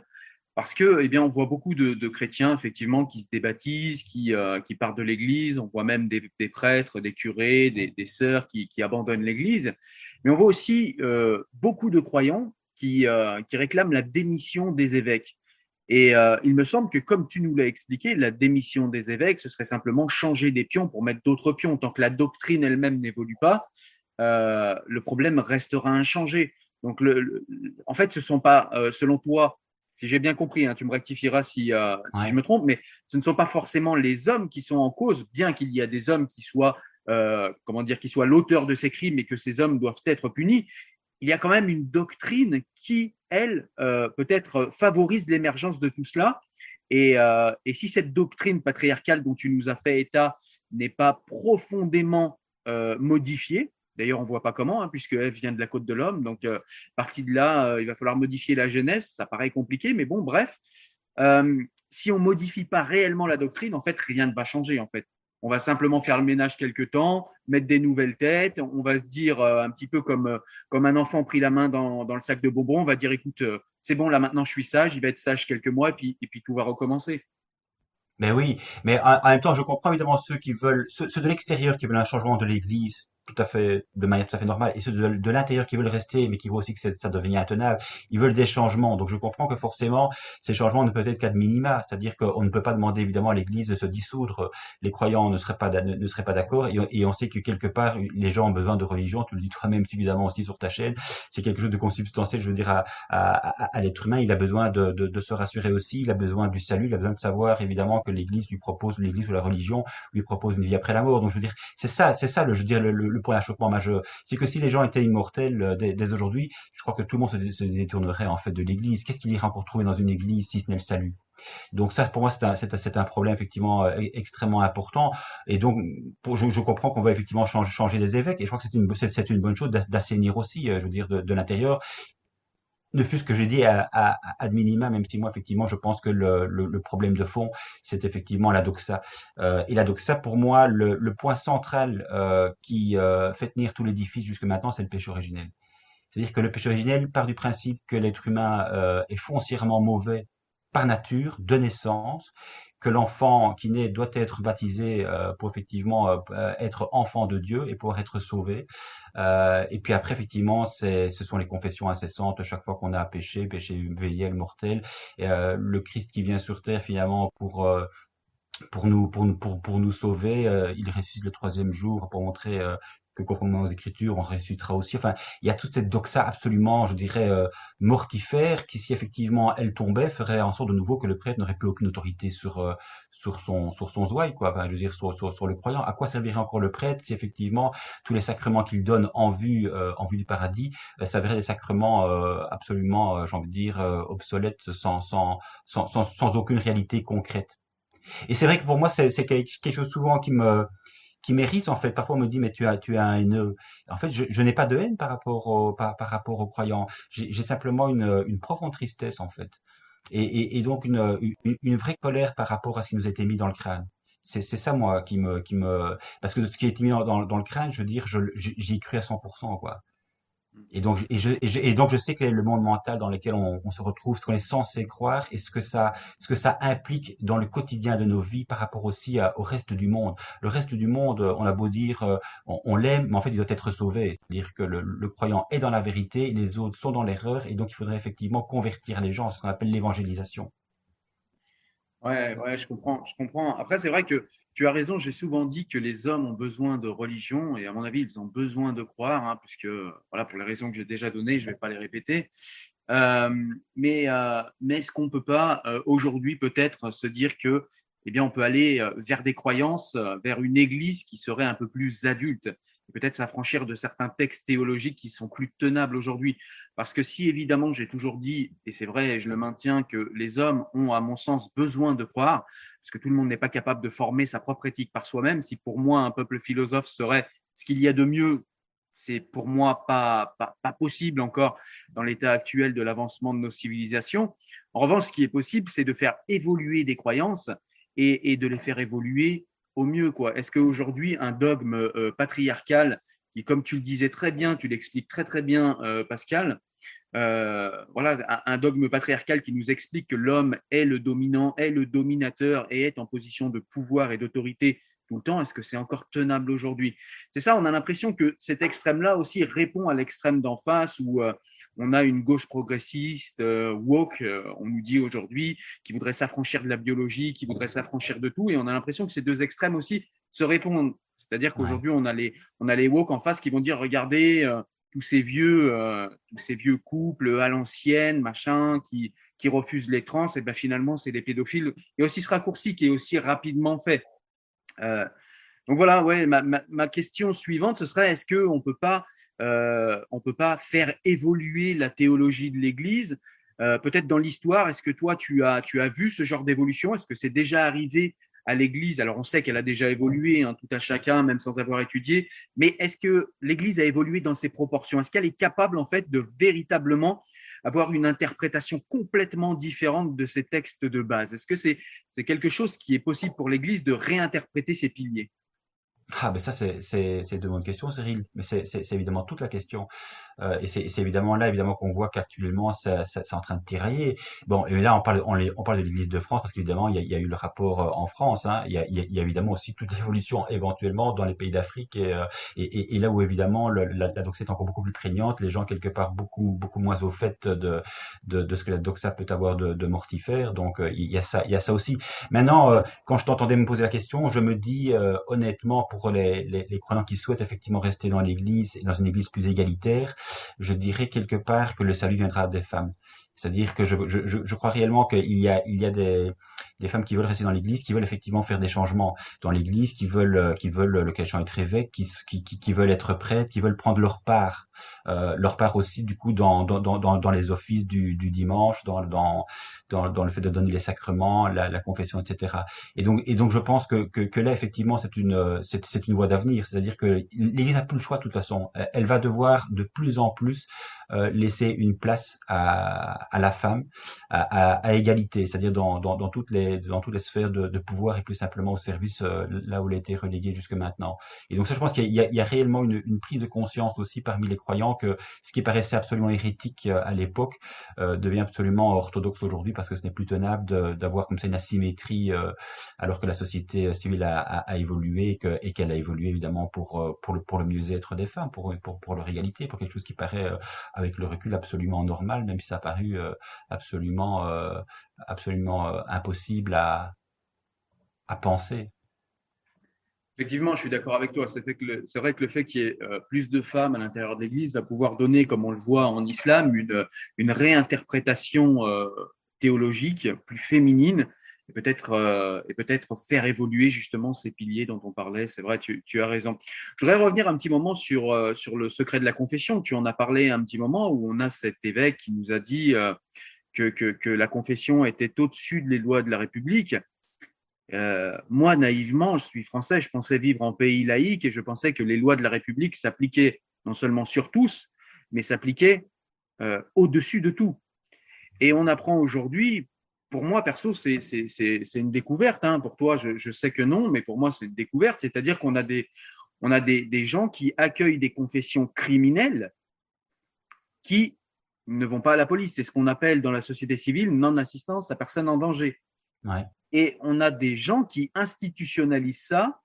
parce que, eh bien, on voit beaucoup de, chrétiens effectivement qui se débaptisent, qui, qui partent de l'Église. On voit même des, prêtres, des curés, des, des sœurs qui, qui abandonnent l'Église. Mais on voit aussi beaucoup de croyants qui, qui réclament la démission des évêques. Et euh, il me semble que, comme tu nous l'as expliqué, la démission des évêques, ce serait simplement changer des pions pour mettre d'autres pions. Tant que la doctrine elle-même n'évolue pas, euh, le problème restera inchangé. Donc, le, en fait, ce sont pas, euh, selon toi, si j'ai bien compris, hein, tu me rectifieras si, si je me trompe, mais ce ne sont pas forcément les hommes qui sont en cause, bien qu'il y a des hommes qui soient, comment dire, qui soient l'auteur de ces crimes et que ces hommes doivent être punis il y a quand même une doctrine qui, elle, euh, peut-être favorise l'émergence de tout cela. Et, euh, et, si cette doctrine patriarcale dont tu nous as fait état n'est pas profondément euh, modifiée, d'ailleurs on voit pas comment, hein, puisque Ève vient de la côte de l'homme, donc euh, partie de là, il va falloir modifier la jeunesse, ça paraît compliqué, mais bon, bref, si on modifie pas réellement la doctrine, en fait, rien ne va changer, en fait. On va simplement faire le ménage quelque temps, mettre des nouvelles têtes. On va se dire euh, un petit peu comme euh, comme un enfant pris la main dans, dans le sac de bonbons. On va dire écoute, euh, c'est bon là maintenant je suis sage, il va être sage quelques mois et puis et puis tout va recommencer. Mais oui, mais en, même temps je comprends évidemment ceux qui veulent ceux de l'extérieur qui veulent un changement de l'Église tout à fait de manière tout à fait normale. Et ceux de, l'intérieur qui veulent rester mais qui voient aussi que ça devient intenable ils veulent des changements. Donc je comprends que forcément ces changements ne peuvent être qu'à de minima. C'est-à-dire qu'on ne peut pas demander évidemment à l'Église de se dissoudre. Les croyants ne seraient pas ne seraient pas d'accord. Et, on sait que quelque part les gens ont besoin de religion. Tu le dis toi-même évidemment aussi sur ta chaîne. C'est quelque chose de consubstantiel je veux dire à, à, l'être humain. Il a besoin de, de, de, se rassurer aussi. Il a besoin du salut. Il a besoin de savoir évidemment que l'Église lui propose l'Église ou la religion lui propose une vie après la mort. Donc je veux dire c'est ça c'est ça le je veux dire le le point d'achoppement majeur. C'est que si les gens étaient immortels euh, dès, aujourd'hui, je crois que tout le monde se, détournerait en fait de l'Église. Qu'est-ce qu'il irait encore trouver dans une Église si ce n'est le salut? Donc ça, pour moi, c'est un, problème effectivement euh, extrêmement important. Et donc, je, comprends qu'on va effectivement changer, changer les évêques. Et je crois que c'est une, bonne chose d'assainir aussi, euh, je veux dire, de l'intérieur ne fût-ce que j'ai dit à, à minima, même si moi, effectivement, je pense que le, problème de fond, c'est effectivement la doxa. Euh, et la doxa, pour moi, le, le point central euh, qui euh, fait tenir tout l'édifice jusque maintenant, c'est le péché originel. C'est-à-dire que le péché originel part du principe que l'être humain euh, est foncièrement mauvais par nature, de naissance, que l'enfant qui naît doit être baptisé euh, pour effectivement euh, être enfant de Dieu et pouvoir être sauvé. Euh, et puis après, effectivement, ce sont les confessions incessantes chaque fois qu'on a péché, péché véniel, mortel. Euh, le Christ qui vient sur terre finalement pour euh, pour nous pour, pour, pour nous sauver, il ressuscite le troisième jour pour montrer que conformément aux Écritures, on ressuscitera aussi. Enfin, il y a toute cette doxa absolument, je dirais, euh, mortifère, qui, si effectivement elle tombait, ferait en sorte de nouveau que le prêtre n'aurait plus aucune autorité sur euh, sur son sur son zouaille, quoi. Enfin, je veux dire, sur, sur, sur, le croyant. À quoi servirait encore le prêtre si effectivement tous les sacrements qu'il donne en vue euh, en vue du paradis euh, s'avéraient des sacrements absolument, j'ai envie de dire, obsolètes, sans sans sans sans aucune réalité concrète? Et c'est vrai que pour moi, c'est quelque chose souvent qui me qui mérite en fait. Parfois on me dit mais tu as tu as un haineux. En fait, je, n'ai pas de haine par rapport par, par rapport aux croyants. J'ai simplement une, une profonde tristesse en fait. Et, et, donc une, une, vraie colère par rapport à ce qui nous a été mis dans le crâne. C'est ça moi qui me qui me parce que ce qui a été mis dans, dans, dans le crâne, je veux dire, j'y ai cru à 100% quoi. Et donc, et, je, et, je, et donc, je sais quel est le monde mental dans lequel on, on se retrouve, ce qu'on est censé croire, et ce que ça, ce que ça implique dans le quotidien de nos vies par rapport aussi au reste du monde. Le reste du monde, on a beau dire, euh, on, on l'aime, mais en fait, il doit être sauvé. C'est-à-dire que le, le, croyant est dans la vérité, les autres sont dans l'erreur, et donc il faudrait effectivement convertir les gens, ce qu'on appelle l'évangélisation. Ouais, ouais, je comprends, je comprends. Après, c'est vrai que tu as raison. J'ai souvent dit que les hommes ont besoin de religion et à mon avis, ils ont besoin de croire, hein, puisque voilà, pour les raisons que j'ai déjà données, je ne vais pas les répéter. Euh, mais euh, mais est-ce qu'on peut pas euh, aujourd'hui peut-être se dire que eh bien on peut aller vers des croyances, vers une église qui serait un peu plus adulte? Peut-être s'affranchir de certains textes théologiques qui sont plus tenables aujourd'hui. Parce que si évidemment j'ai toujours dit, et c'est vrai, et je le maintiens, que les hommes ont, à mon sens, besoin de croire, parce que tout le monde n'est pas capable de former sa propre éthique par soi-même, si pour moi un peuple philosophe serait ce qu'il y a de mieux, c'est pour moi pas, pas, possible encore dans l'état actuel de l'avancement de nos civilisations. En revanche, ce qui est possible, c'est de faire évoluer des croyances et de les faire évoluer au mieux quoi Est-ce qu'aujourd'hui un dogme euh, patriarcal qui, comme tu le disais très bien, tu l'expliques très très bien, euh, Pascal, euh, voilà, un, dogme patriarcal qui nous explique que l'homme est le dominant, est le dominateur et est en position de pouvoir et d'autorité tout le temps. Est-ce que c'est encore tenable aujourd'hui? C'est ça, on a l'impression que cet extrême-là aussi répond à l'extrême d'en face euh, on a une gauche progressiste, euh, woke, euh, on nous dit aujourd'hui, qui voudrait s'affranchir de la biologie, qui voudrait s'affranchir de tout. Et on a l'impression que ces deux extrêmes aussi se répondent. C'est-à-dire qu'aujourd'hui, on, a les, on a les woke en face qui vont dire, regardez, euh, tous ces vieux, tous ces vieux couples à l'ancienne, machin, qui, qui refusent les trans, et ben finalement, c'est des pédophiles. Et aussi ce raccourci qui est aussi rapidement fait. Donc voilà, ouais, ma, ma, ma, question suivante, ce serait est-ce qu'on peut pas euh, on peut pas faire évoluer la théologie de l'Église. Euh, Peut-être dans l'histoire, est-ce que toi tu as tu as vu ce genre d'évolution? Est-ce que c'est déjà arrivé à l'Église? Alors on sait qu'elle a déjà évolué, hein, tout à chacun, même sans avoir étudié. Mais est-ce que l'Église a évolué dans ses proportions? Est-ce qu'elle est capable en fait de véritablement avoir une interprétation complètement différente de ces textes de base? Est-ce que c'est c'est quelque chose qui est possible pour l'Église de réinterpréter ses piliers? Ah, ben ça, c'est, de bonnes questions, Cyril. Mais c'est évidemment toute la question. Euh, et c'est, évidemment là, évidemment, qu'on voit qu'actuellement, ça, ça, c'est en train de tirailler. Bon, et là, on parle, on, les, on parle de l'Église de France parce qu'évidemment, il y a, il y a eu le rapport euh, en France. Hein. Il, y a, il, y a, évidemment aussi toute l'évolution éventuellement dans les pays d'Afrique et, euh, et, et, et, là où évidemment la, la doxa est encore beaucoup plus prégnante, les gens quelque part beaucoup, beaucoup moins au fait de, de, de ce que la doxa peut avoir de, de mortifère. Donc, il y a ça, il y a ça aussi. Maintenant, quand je t'entendais me poser la question, je me dis honnêtement, pour les, les, les, croyants qui souhaitent effectivement rester dans l'Église, dans une Église plus égalitaire, je dirais quelque part que le salut viendra des femmes. C'est-à-dire que je, je, crois réellement qu'il y a, il y a des, des femmes qui veulent rester dans l'Église, qui veulent effectivement faire des changements dans l'Église, qui veulent, qui veulent le cas être évêque, qui, qui, qui, veulent être prêtes, qui veulent prendre leur part, euh, leur part aussi du coup dans, dans, dans, dans les offices du, du dimanche, dans, dans, dans, le fait de donner les sacrements, la, la confession, etc. Et donc, et donc je pense que, que, que là effectivement c'est une, c'est, c'est une voie d'avenir. C'est-à-dire que l'Église n'a plus le choix de toute façon. Elle va devoir de plus en plus euh, laisser une place à, à la femme à, à, à égalité, c'est-à-dire dans, dans, dans, toutes les dans toutes les sphères de, pouvoir et plus simplement au service euh, là où elle a été reléguée jusque maintenant. Et donc ça, je pense qu'il y, a réellement une, prise de conscience aussi parmi les croyants que ce qui paraissait absolument hérétique euh, à l'époque euh, devient absolument orthodoxe aujourd'hui parce que ce n'est plus tenable d'avoir comme ça une asymétrie alors que la société civile a, évolué et qu'elle a évolué évidemment pour pour le mieux-être des femmes, pour pour pour leur égalité, pour quelque chose qui paraît avec le recul absolument normal, même si ça a paru absolument, absolument euh, impossible à, à penser. Effectivement, je suis d'accord avec toi. C'est vrai que le fait qu'il y ait euh, plus de femmes à l'intérieur de l'Église va pouvoir donner, comme on le voit en islam, une, une réinterprétation euh, théologique plus féminine et peut-être peut-être faire évoluer justement ces piliers dont on parlait. C'est vrai, tu, tu, as raison. Je voudrais revenir un petit moment sur sur le secret de la confession. Tu en as parlé un petit moment où on a cet évêque qui nous a dit que, la confession était au-dessus des lois de la République. Euh, moi, naïvement, je suis français, je pensais vivre en pays laïque et je pensais que les lois de la République s'appliquaient non seulement sur tous, mais s'appliquaient euh, au-dessus de tout. Et on apprend aujourd'hui, pour moi, perso, c'est une découverte. Hein. Pour toi, je, sais que non, mais pour moi, c'est une découverte. C'est-à-dire qu'on a, des, on a des gens qui accueillent des confessions criminelles qui ne vont pas à la police. C'est ce qu'on appelle dans la société civile non-assistance à personne en danger. Ouais. Et on a des gens qui institutionnalisent ça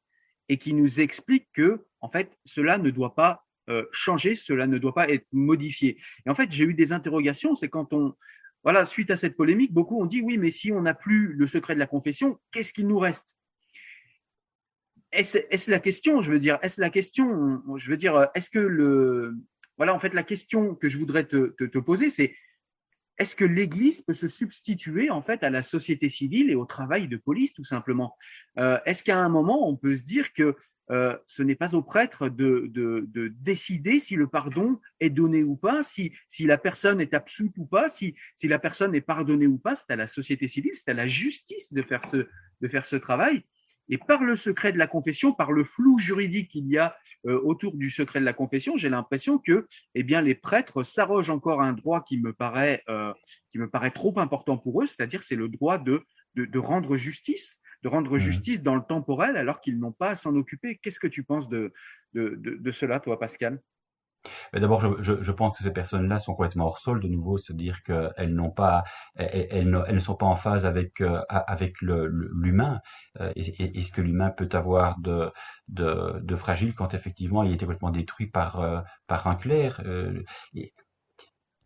et qui nous expliquent que, en fait, cela ne doit pas euh, changer, cela ne doit pas être modifié. Et en fait, j'ai eu des interrogations, c'est quand on, voilà, suite à cette polémique, beaucoup ont dit oui, mais si on n'a plus le secret de la confession, qu'est-ce qu'il nous reste? Est-ce la question Je veux dire, est-ce la question Je veux dire, est-ce que le, voilà, en fait, la question que je voudrais te, poser, c'est est-ce que l'Église peut se substituer en fait à la société civile et au travail de police tout simplement? Euh, Est-ce qu'à un moment on peut se dire que euh, ce n'est pas au prêtre de, de, de, décider si le pardon est donné ou pas, si, si la personne est absoute ou pas, si, si la personne est pardonnée ou pas, c'est à la société civile, c'est à la justice de faire ce, de faire ce travail. Et par le secret de la confession, par le flou juridique qu'il y a euh, autour du secret de la confession, j'ai l'impression que, eh bien, les prêtres s'arrogent encore un droit qui me paraît, euh, qui me paraît trop important pour eux, c'est-à-dire c'est le droit de, de, de, rendre justice, de rendre mmh. justice dans le temporel alors qu'ils n'ont pas à s'en occuper. Qu'est-ce que tu penses de, de, de cela, toi, Pascal? D'abord, je, je, je, pense que ces personnes-là sont complètement hors sol. De nouveau, se dire qu'elles n'ont pas, elles, elles, ne, sont pas en phase avec euh, avec l'humain euh, et, ce que l'humain peut avoir de, de, de fragile quand effectivement il est complètement détruit par euh, par un. Et,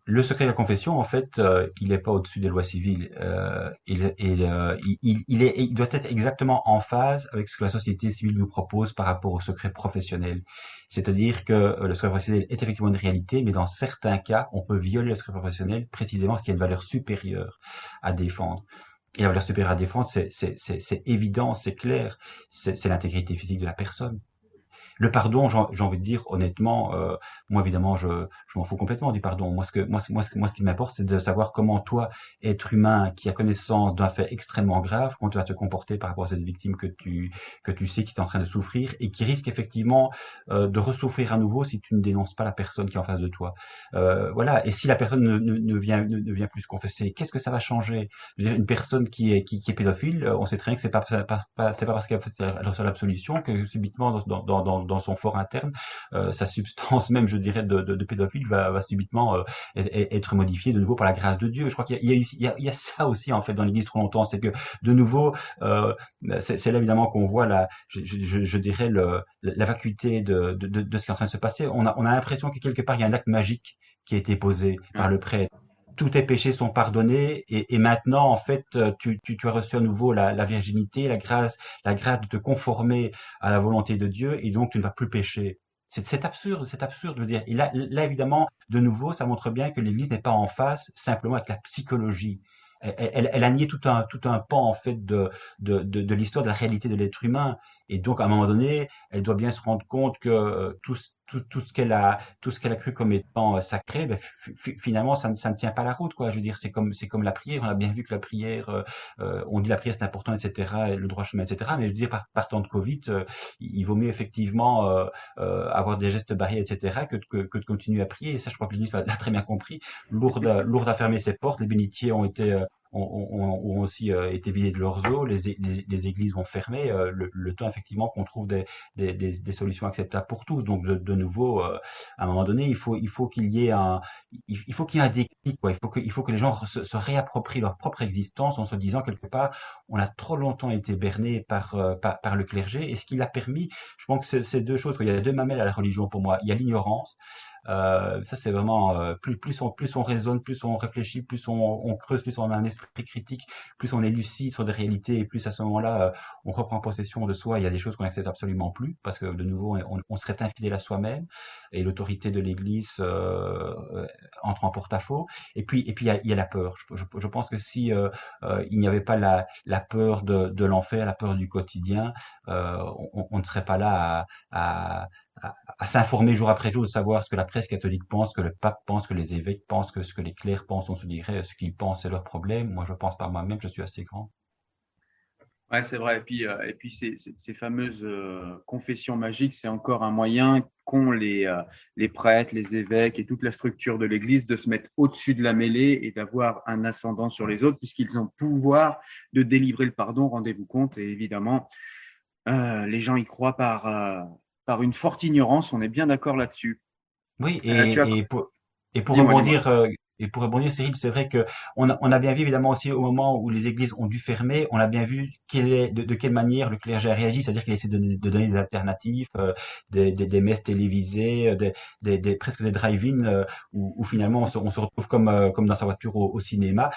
le secret de la confession, en fait, euh, il n'est pas au-dessus des lois civiles. Euh, il, il, euh, il, il, est, il doit être exactement en phase avec ce que la société civile nous propose par rapport au secret professionnel. C'est-à-dire que le secret professionnel est effectivement une réalité, mais dans certains cas, on peut violer le secret professionnel précisément qu'il y a une valeur supérieure à défendre. Et la valeur supérieure à défendre, c'est évident, c'est clair, c'est l'intégrité physique de la personne. Le pardon, j'ai envie de dire honnêtement, euh, moi évidemment, je, je m'en fous complètement du pardon. Moi, ce que moi, moi, moi, ce qui m'importe, c'est de savoir comment toi, être humain, qui a connaissance d'un fait extrêmement grave, comment tu vas te comporter par rapport à cette victime que tu que tu sais qui est en train de souffrir et qui risque effectivement euh, de ressouffrir à nouveau si tu ne dénonces pas la personne qui est en face de toi. Euh, voilà. Et si la personne ne, ne, ne vient ne, vient plus se confesser, qu'est-ce que ça va changer? Je veux dire, Une personne qui est qui, qui est pédophile, on sait très bien que c'est pas, pas, pas c'est pas parce qu'elle a l'absolution que subitement dans, dans, dans dans son fort interne, euh, sa substance même, je dirais, de, de, de pédophile va, va subitement euh, être modifiée de nouveau par la grâce de Dieu. Je crois qu'il y, y, y, y, a ça aussi en fait dans l'Église trop longtemps, c'est que de nouveau, euh, c'est là évidemment qu'on voit la, je, je, je, dirais le, la vacuité de, de, de, ce qui est en train de se passer. On a, on a l'impression que quelque part il y a un acte magique qui a été posé par le prêtre tous tes péchés sont pardonnés et, maintenant en fait euh, tu, as reçu à nouveau la, virginité, la grâce, la grâce de te conformer à la volonté de Dieu et donc tu ne vas plus pécher. C'est absurde, c'est absurde de dire. Et là, évidemment, de nouveau, ça montre bien que l'Église n'est pas en face simplement avec la psychologie. Elle, a nié tout un, tout un pan en fait de, de l'histoire de la réalité de l'être humain. Et donc, à un moment donné, elle doit bien se rendre compte que euh, tout, tout, tout ce qu'elle a, tout ce qu'elle a cru comme étant euh, sacré, ben, finalement, ça ne, ça ne tient pas la route, quoi. Je veux dire, c'est comme, c'est comme la prière. On a bien vu que la prière, euh, euh on dit la prière c'est important, etc., le droit chemin, etc. Mais je veux dire, par, par temps de Covid, euh, il vaut mieux effectivement euh, avoir des gestes barrières, etc., que, que, que, de continuer à prier. Et ça, je crois que l'Église l'a très bien compris. Lourde, lourde à fermer ses portes. Les bénitiers ont été ont, aussi euh, été vidés de leurs eaux, les, églises ont fermé, euh, le, temps effectivement qu'on trouve des, solutions acceptables pour tous. Donc de, nouveau, euh, à un moment donné, il faut il faut qu'il y ait un il, faut qu'il y ait un déclic. Il faut que faut que les gens se, réapproprient leur propre existence en se disant quelque part, on a trop longtemps été berné par par, par le clergé et ce qui l'a permis, je pense que c'est deux choses. Il y a deux mamelles à la religion pour moi. Il y a l'ignorance Euh, ça, c'est vraiment euh, plus plus on plus on raisonne, plus on réfléchit, plus on, on, creuse, plus on a un esprit critique, plus on est lucide sur des réalités, et plus à ce moment-là, euh, on reprend possession de soi. Il y a des choses qu'on n'accepte absolument plus parce que de nouveau, on, on serait infidèle à soi-même et l'autorité de l'Église euh, entre en porte-à-faux. Et puis et puis il y a, y a la peur. Je, je, je, pense que si il n'y avait pas la, la peur de, de l'enfer, la peur du quotidien, on, on, ne serait pas là à, à à, s'informer jour après jour, de savoir ce que la presse catholique pense, que le pape pense, que les évêques pensent, que ce que les clercs pensent, on se dirait ce qu'ils pensent, c'est leur problème. Moi, je pense par moi-même, je suis assez grand. Ouais, c'est vrai. Et puis, euh, et puis ces, fameuses euh, confessions magiques, c'est encore un moyen qu'ont les, euh, les prêtres, les évêques et toute la structure de l'Église de se mettre au-dessus de la mêlée et d'avoir un ascendant sur les autres, puisqu'ils ont pouvoir de délivrer le pardon, rendez-vous compte. Et évidemment, les gens y croient par, par une forte ignorance, on est bien d'accord là-dessus. Oui, et, et, pour, et pour rebondir, euh, et pour rebondir, Cyril, c'est vrai que on a, on a bien vu évidemment aussi au moment où les églises ont dû fermer, on a bien vu quelle est, de, quelle manière le clergé a réagi, c'est-à-dire qu'il essaie de, de, donner des alternatives, euh, des, des, des, messes télévisées, euh, des, des, presque des drive-in euh, où, où, finalement on se, on se retrouve comme euh, comme dans sa voiture au, au cinéma,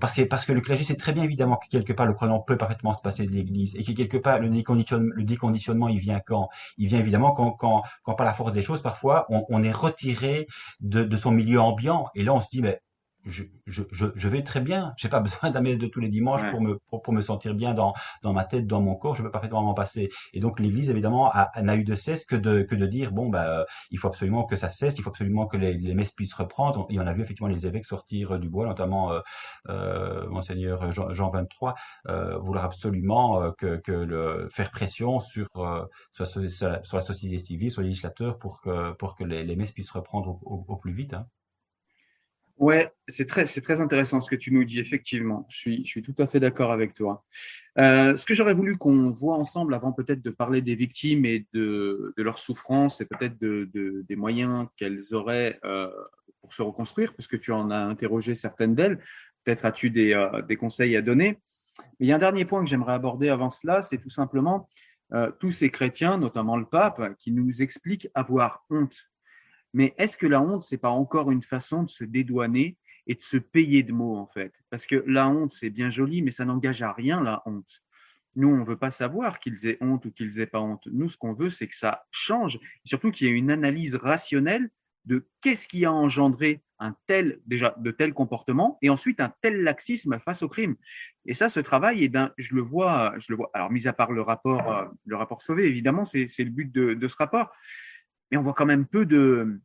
parce que parce que le clergé sait très bien évidemment que quelque part le croyant peut parfaitement se passer de l'église et que quelque part le déconditionnement, le déconditionnement il vient quand? Il vient évidemment quand quand quand par la force des choses parfois on, on est retiré de, de son milieu ambiant et là on se dit mais je, je, je, vais très bien. J'ai pas besoin d'un messe de tous les dimanches pour me pour, pour, me sentir bien dans dans ma tête, dans mon corps. Je peux parfaitement m'en passer. Et donc l'Église évidemment n'a eu de cesse que de que de dire bon bah il faut absolument que ça cesse, il faut absolument que les, les messes puissent reprendre. Et on a vu effectivement les évêques sortir du bois, notamment euh, euh, monseigneur Jean, Jean 23 euh, vouloir absolument euh, que que le faire pression sur euh, sur, sur, la société civile, sur les législateurs pour que pour que les, les messes puissent reprendre au, au, au plus vite. Hein. Ouais, c'est très, c'est très intéressant ce que tu nous dis, effectivement. Je suis, je suis tout à fait d'accord avec toi. Euh, ce que j'aurais voulu qu'on voit ensemble avant peut-être de parler des victimes et de, de leurs souffrances et peut-être de, de, des moyens qu'elles auraient euh, pour se reconstruire, puisque tu en as interrogé certaines d'elles. Peut-être as-tu des, euh, des conseils à donner. Mais il y a un dernier point que j'aimerais aborder avant cela, c'est tout simplement tous ces chrétiens, notamment le pape, qui nous expliquent avoir honte mais est-ce que la honte, c'est pas encore une façon de se dédouaner et de se payer de mots, en fait? Parce que la honte, c'est bien joli, mais ça n'engage à rien, la honte. Nous, on ne veut pas savoir qu'ils aient honte ou qu'ils aient pas honte. Nous, ce qu'on veut, c'est que ça change, et surtout qu'il y ait une analyse rationnelle de qu'est-ce qui a engendré un tel, déjà, de tels comportements, et ensuite un tel laxisme face au crime. Et ça, ce travail, eh ben, je le vois, je le vois. Alors, mis à part le rapport, euh, le rapport sauvé, évidemment, c'est le but de ce rapport mais on voit quand même peu de,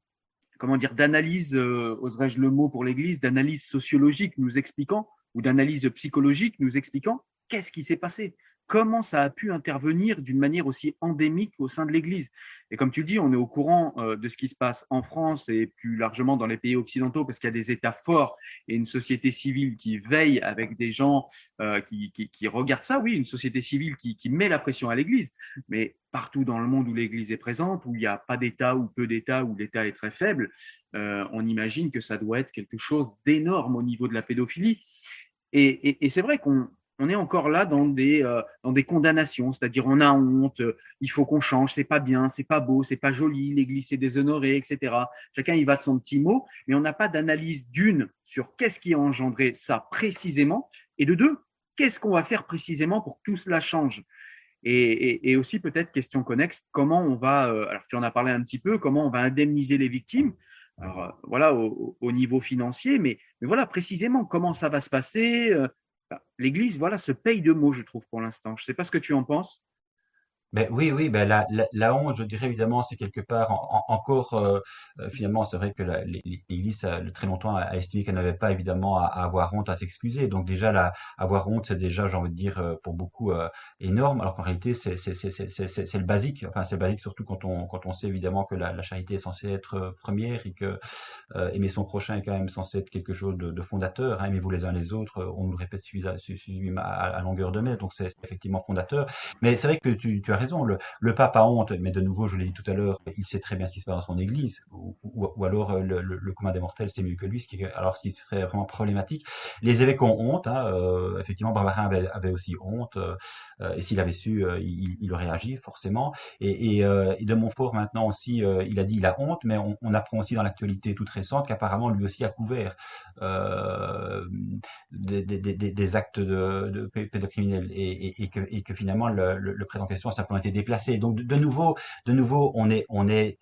comment dire, d'analyse, euh, oserais-je le mot pour l'Église, d'analyse sociologique nous expliquant, ou d'analyse psychologique nous expliquant qu'est-ce qui s'est passé, comment ça a pu intervenir d'une manière aussi endémique au sein de l'Église. Et comme tu le dis, on est au courant euh, de ce qui se passe en France et plus largement dans les pays occidentaux parce qu'il y a des États forts et une société civile qui veille avec des gens euh, qui, qui, regardent ça. Oui, une société civile qui, qui met la pression à l'Église. Mais partout dans le monde où l'Église est présente, où il n'y a pas d'État ou peu d'État, où l'État est très faible, euh, on imagine que ça doit être quelque chose d'énorme au niveau de la pédophilie. Et c'est vrai qu'on on est encore là dans des, euh, dans des condamnations, c'est-à-dire on a honte, euh, il faut qu'on change, c'est pas bien, c'est pas beau, c'est pas joli, l'Église est déshonorée, etc. Chacun y va de son petit mot, mais on n'a pas d'analyse d'une sur qu'est-ce qui a engendré ça précisément, et de deux, qu'est-ce qu'on va faire précisément pour que tout cela change. Et, aussi peut-être question connexe, comment on va, euh, alors tu en as parlé un petit peu, comment on va indemniser les victimes. Alors voilà au, au niveau financier, mais, voilà précisément comment ça va se passer, l'Église, voilà, se paye de mots, je trouve, pour l'instant. Je ne sais pas ce que tu en penses. Ben oui, oui, ben la, la, la honte, je dirais évidemment, c'est quelque part en, en, encore, euh, euh, finalement, c'est vrai que l'Église, très longtemps, a, estimé qu'elle n'avait pas évidemment à, à, avoir honte, à s'excuser. Donc déjà, la, avoir honte, c'est déjà, j'ai envie de dire, euh, pour beaucoup, euh, énorme, alors qu'en réalité, c'est le basique. Enfin, c'est basique surtout quand on, quand on sait évidemment que la, la charité est censée être première et que euh, aimer son prochain est quand même censé être quelque chose de, de fondateur. Hein, aimez-vous les uns les autres, on nous le répète suffisamment à, à, longueur de messe, donc c'est effectivement fondateur. Mais c'est vrai que tu, le, le, pape a honte, mais de nouveau, je l'ai dit tout à l'heure, il sait très bien ce qui se passe dans son église, ou, ou, alors euh, le, le, le, commun des mortels, c'est mieux que lui, ce qui, alors ce qui serait vraiment problématique. Les évêques ont honte, hein, euh, effectivement, Barbarin avait, avait, aussi honte, et s'il avait su, il, il, aurait agi forcément. Et, et, et de Montfort maintenant aussi, il a dit il a honte, mais on, apprend aussi dans l'actualité toute récente qu'apparemment lui aussi a couvert des, actes de, de pédocriminels et, que, finalement le, le, en question a simplement été déplacé. Donc de, nouveau, de nouveau, on est, on est,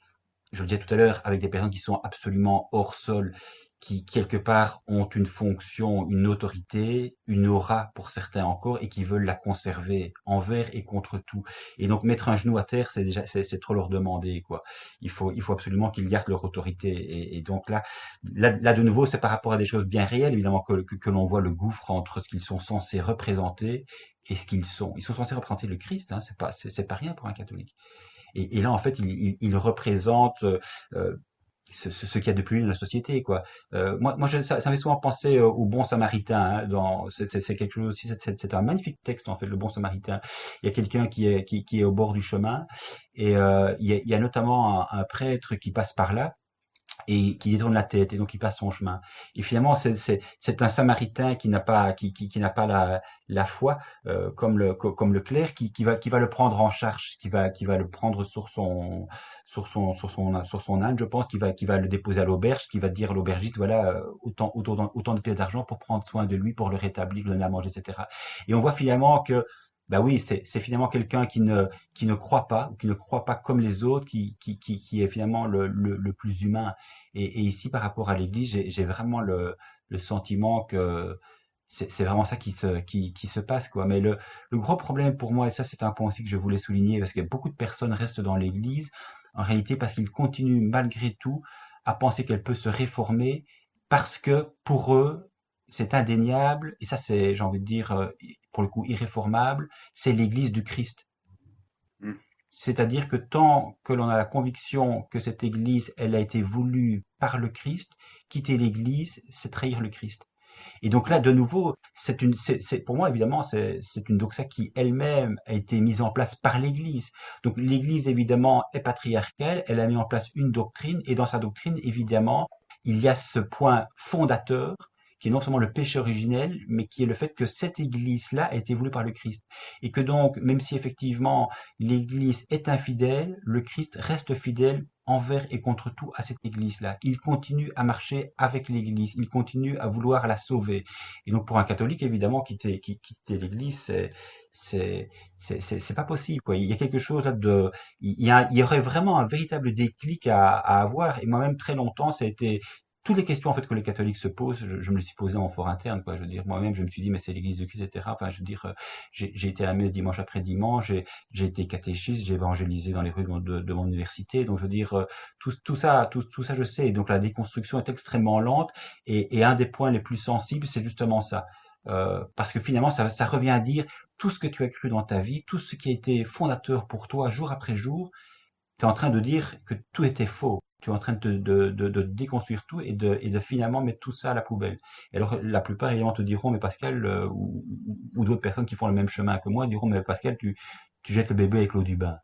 je le disais tout à l'heure, avec des personnes qui sont absolument hors sol qui quelque part ont une fonction, une autorité, une aura pour certains encore, et qui veulent la conserver envers et contre tout. Et donc mettre un genou à terre, c'est déjà c'est trop leur demander quoi. Il faut il faut absolument qu'ils gardent leur autorité. Et, donc là, là, là de nouveau, c'est par rapport à des choses bien réelles évidemment que que, l'on voit le gouffre entre ce qu'ils sont censés représenter et ce qu'ils sont. Ils sont censés représenter le Christ, hein, c'est pas c'est pas rien pour un catholique. Et, là, en fait, il, il, il représente euh, ce, ce, qu'il y a de plus dans la société quoi. Euh, moi moi je, ça, ça m'est souvent pensé euh, au bon samaritain hein, dans c'est quelque chose aussi c'est un magnifique texte en fait le bon samaritain. Il y a quelqu'un qui est qui, qui, est au bord du chemin et euh, il, y a, il, y a, notamment un, un, prêtre qui passe par là et qui détourne la tête et donc il passe son chemin. Et finalement, c'est un Samaritain qui n'a pas qui, qui, qui n'a pas la, la foi euh, comme le comme le clerc qui, qui va qui va le prendre en charge, qui va qui va le prendre sur son sur son sur son sur son âne, je pense, qui va qui va le déposer à l'auberge, qui va dire à l'aubergiste voilà euh, autant autant autant de pièces d'argent pour prendre soin de lui, pour le rétablir, le donner à manger, etc. Et on voit finalement que bah oui, c'est finalement quelqu'un qui ne, qui ne croit pas, qui ne croit pas comme les autres, qui, qui, qui, est finalement le, le, le, plus humain. Et, et ici, par rapport à l'Église, j'ai vraiment le, le sentiment que c'est vraiment ça qui se, qui, qui se passe. quoi. Mais le, le gros problème pour moi, et ça c'est un point aussi que je voulais souligner, parce que beaucoup de personnes restent dans l'Église, en réalité parce qu'ils continuent malgré tout à penser qu'elle peut se réformer, parce que pour eux, c'est indéniable, et ça c'est, j'ai envie de dire, euh, pour le coup irréformable, c'est l'Église du Christ. Mmh. C'est-à-dire que tant que l'on a la conviction que cette Église, elle a été voulue par le Christ, quitter l'Église, c'est trahir le Christ. Et donc là, de nouveau, c'est une, c'est, pour moi évidemment, c'est, c'est une doxa qui elle-même a été mise en place par l'Église. Donc l'Église évidemment est patriarcale, elle a mis en place une doctrine, et dans sa doctrine évidemment, il y a ce point fondateur qui est non seulement le péché originel, mais qui est le fait que cette Église-là a été voulue par le Christ. Et que donc, même si effectivement l'Église est infidèle, le Christ reste fidèle envers et contre tout à cette Église-là. Il continue à marcher avec l'Église, il continue à vouloir la sauver. Et donc pour un catholique, évidemment, quitter, quitter l'Église, c'est c'est pas possible quoi il y a quelque chose de il y, a, il y aurait vraiment un véritable déclic à, à avoir et moi-même très longtemps ça a été toutes les questions en fait que les catholiques se posent, je, me les suis posées en fort interne, quoi. Je veux dire, moi-même, je me suis dit, mais c'est l'Église de Christ, etc. Enfin, je veux dire, euh, j'ai été à messe dimanche après dimanche, j'ai été catéchiste, j'ai évangélisé dans les rues de, de, mon université, donc je veux dire, euh, tout, ça, tout, ça, je sais. Donc la déconstruction est extrêmement lente, et, un des points les plus sensibles, c'est justement ça. Euh, parce que finalement, ça, ça revient à dire tout ce que tu as cru dans ta vie, tout ce qui a été fondateur pour toi jour après jour, tu en train de dire que tout était faux tu es en train de, de, de, de déconstruire tout et de, et de finalement mettre tout ça à la poubelle. Et alors, la plupart, évidemment, te diront, mais Pascal, euh, ou, ou d'autres personnes qui font le même chemin que moi, diront, mais Pascal, tu, tu jettes le bébé avec l'eau du bain.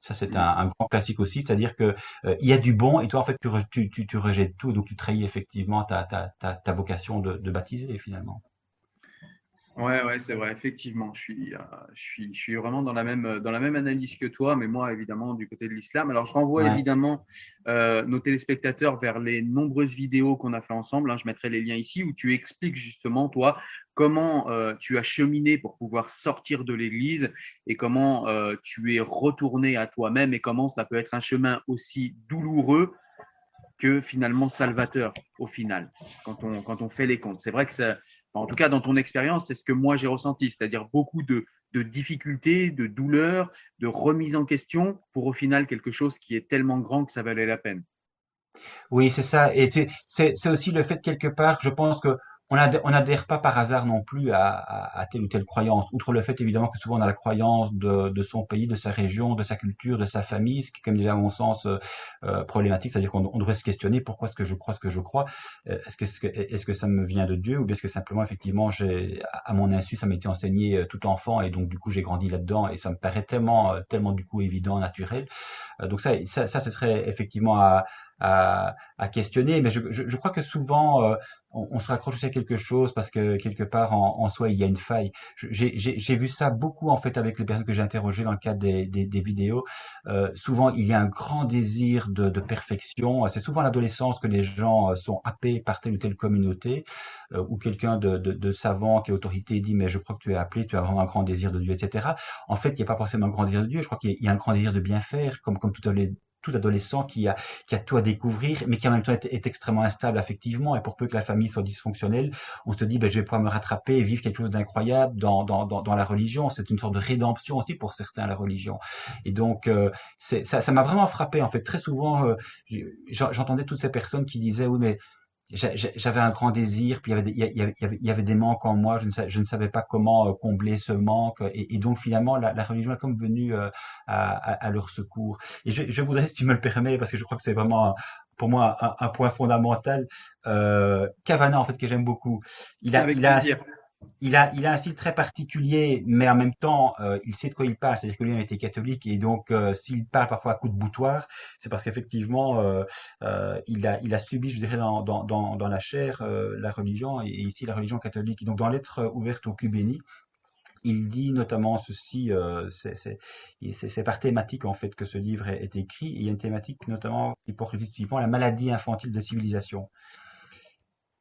Ça, c'est un, un, grand classique aussi, c'est-à-dire que euh, il y a du bon et toi, en fait, tu, tu, tu, rejettes tout, donc tu trahis effectivement ta, ta, ta, ta vocation de, de baptiser, finalement. Ouais, ouais, c'est vrai, effectivement. Je suis, euh, je, suis, je suis vraiment dans la, même, dans la même analyse que toi, mais moi, évidemment, du côté de l'islam. Alors, je renvoie évidemment euh, nos téléspectateurs vers les nombreuses vidéos qu'on a fait ensemble. Hein, je mettrai les liens ici où tu expliques justement, toi, comment euh, tu as cheminé pour pouvoir sortir de l'église et comment euh, tu es retourné à toi-même et comment ça peut être un chemin aussi douloureux que finalement salvateur au final, quand on, quand on fait les comptes. C'est vrai que ça en tout cas, dans ton expérience, c'est ce que moi j'ai ressenti, c'est-à-dire beaucoup de, difficultés, de douleurs, de remise en question pour au final quelque chose qui est tellement grand que ça valait la peine. Oui, c'est ça. Et c'est aussi le fait quelque part, je pense que on n'adhère pas par hasard non plus à, telle ou telle croyance. Outre le fait évidemment que souvent on a la croyance de, son pays, de sa région, de sa culture, de sa famille, ce qui est même déjà à mon sens euh, euh problématique, c'est-à-dire qu'on devrait se questionner pourquoi est-ce que je crois ce que je crois. Euh, est-ce que, est-ce que, est que ça me vient de Dieu ou bien est-ce que simplement effectivement à mon insu ça m'a été enseigné euh, tout enfant et donc du coup j'ai grandi là-dedans et ça me paraît tellement tellement du coup évident, naturel. donc ça, ça, ça, ce serait effectivement à, à, à questionner. Mais je, je, je, crois que souvent, euh, on, se raccroche aussi à quelque chose parce que quelque part en, soi il y a une faille. J'ai vu ça beaucoup en fait avec les personnes que j'ai interrogées dans le cadre des, des, vidéos. Euh, souvent il y a un grand désir de, de perfection. C'est souvent à l'adolescence que les gens euh, sont happés par telle ou telle communauté euh, ou quelqu'un de, de, de, savant qui est autorité dit mais je crois que tu es appelé, tu as vraiment un grand désir de Dieu, etc. En fait il n'y a pas forcément un grand désir de Dieu. Je crois qu'il y, a un grand désir de bien faire comme comme tout à l'heure tout adolescent qui a, qui a tout à découvrir, mais qui en même temps est, extrêmement instable affectivement. Et pour peu que la famille soit dysfonctionnelle, on se dit, ben, je vais pouvoir me rattraper et vivre quelque chose d'incroyable dans, dans, dans, dans, la religion. C'est une sorte de rédemption aussi pour certains, la religion. Et donc, euh, ça, ça m'a vraiment frappé. En fait, très souvent, euh, j'entendais toutes ces personnes qui disaient, oui, mais j'avais un grand désir, puis il y, avait des, il, y avait, il y avait des manques en moi, je ne, savais, je ne savais pas comment euh, combler ce manque, et, et donc finalement la, la, religion est comme venue euh, à, à, leur secours. Et je, je, voudrais, si tu me le permets, parce que je crois que c'est vraiment pour moi un, un point fondamental, euh, Cavana en fait que j'aime beaucoup. Il a, Avec il a, plaisir il a, un style très particulier, mais en même temps, euh, il sait de quoi il parle. C'est-à-dire que lui a été catholique et donc euh, s'il parle parfois à coup de boutoir, c'est parce qu'effectivement, euh, il a, subi, je dirais, dans, la chair la religion et, ici la religion catholique. Et donc dans lettre ouverte au Cubéni, il dit notamment ceci, c'est par thématique en fait que ce livre est, est écrit. Et il y a une thématique notamment qui porte le titre suivant, la maladie infantile de civilisation.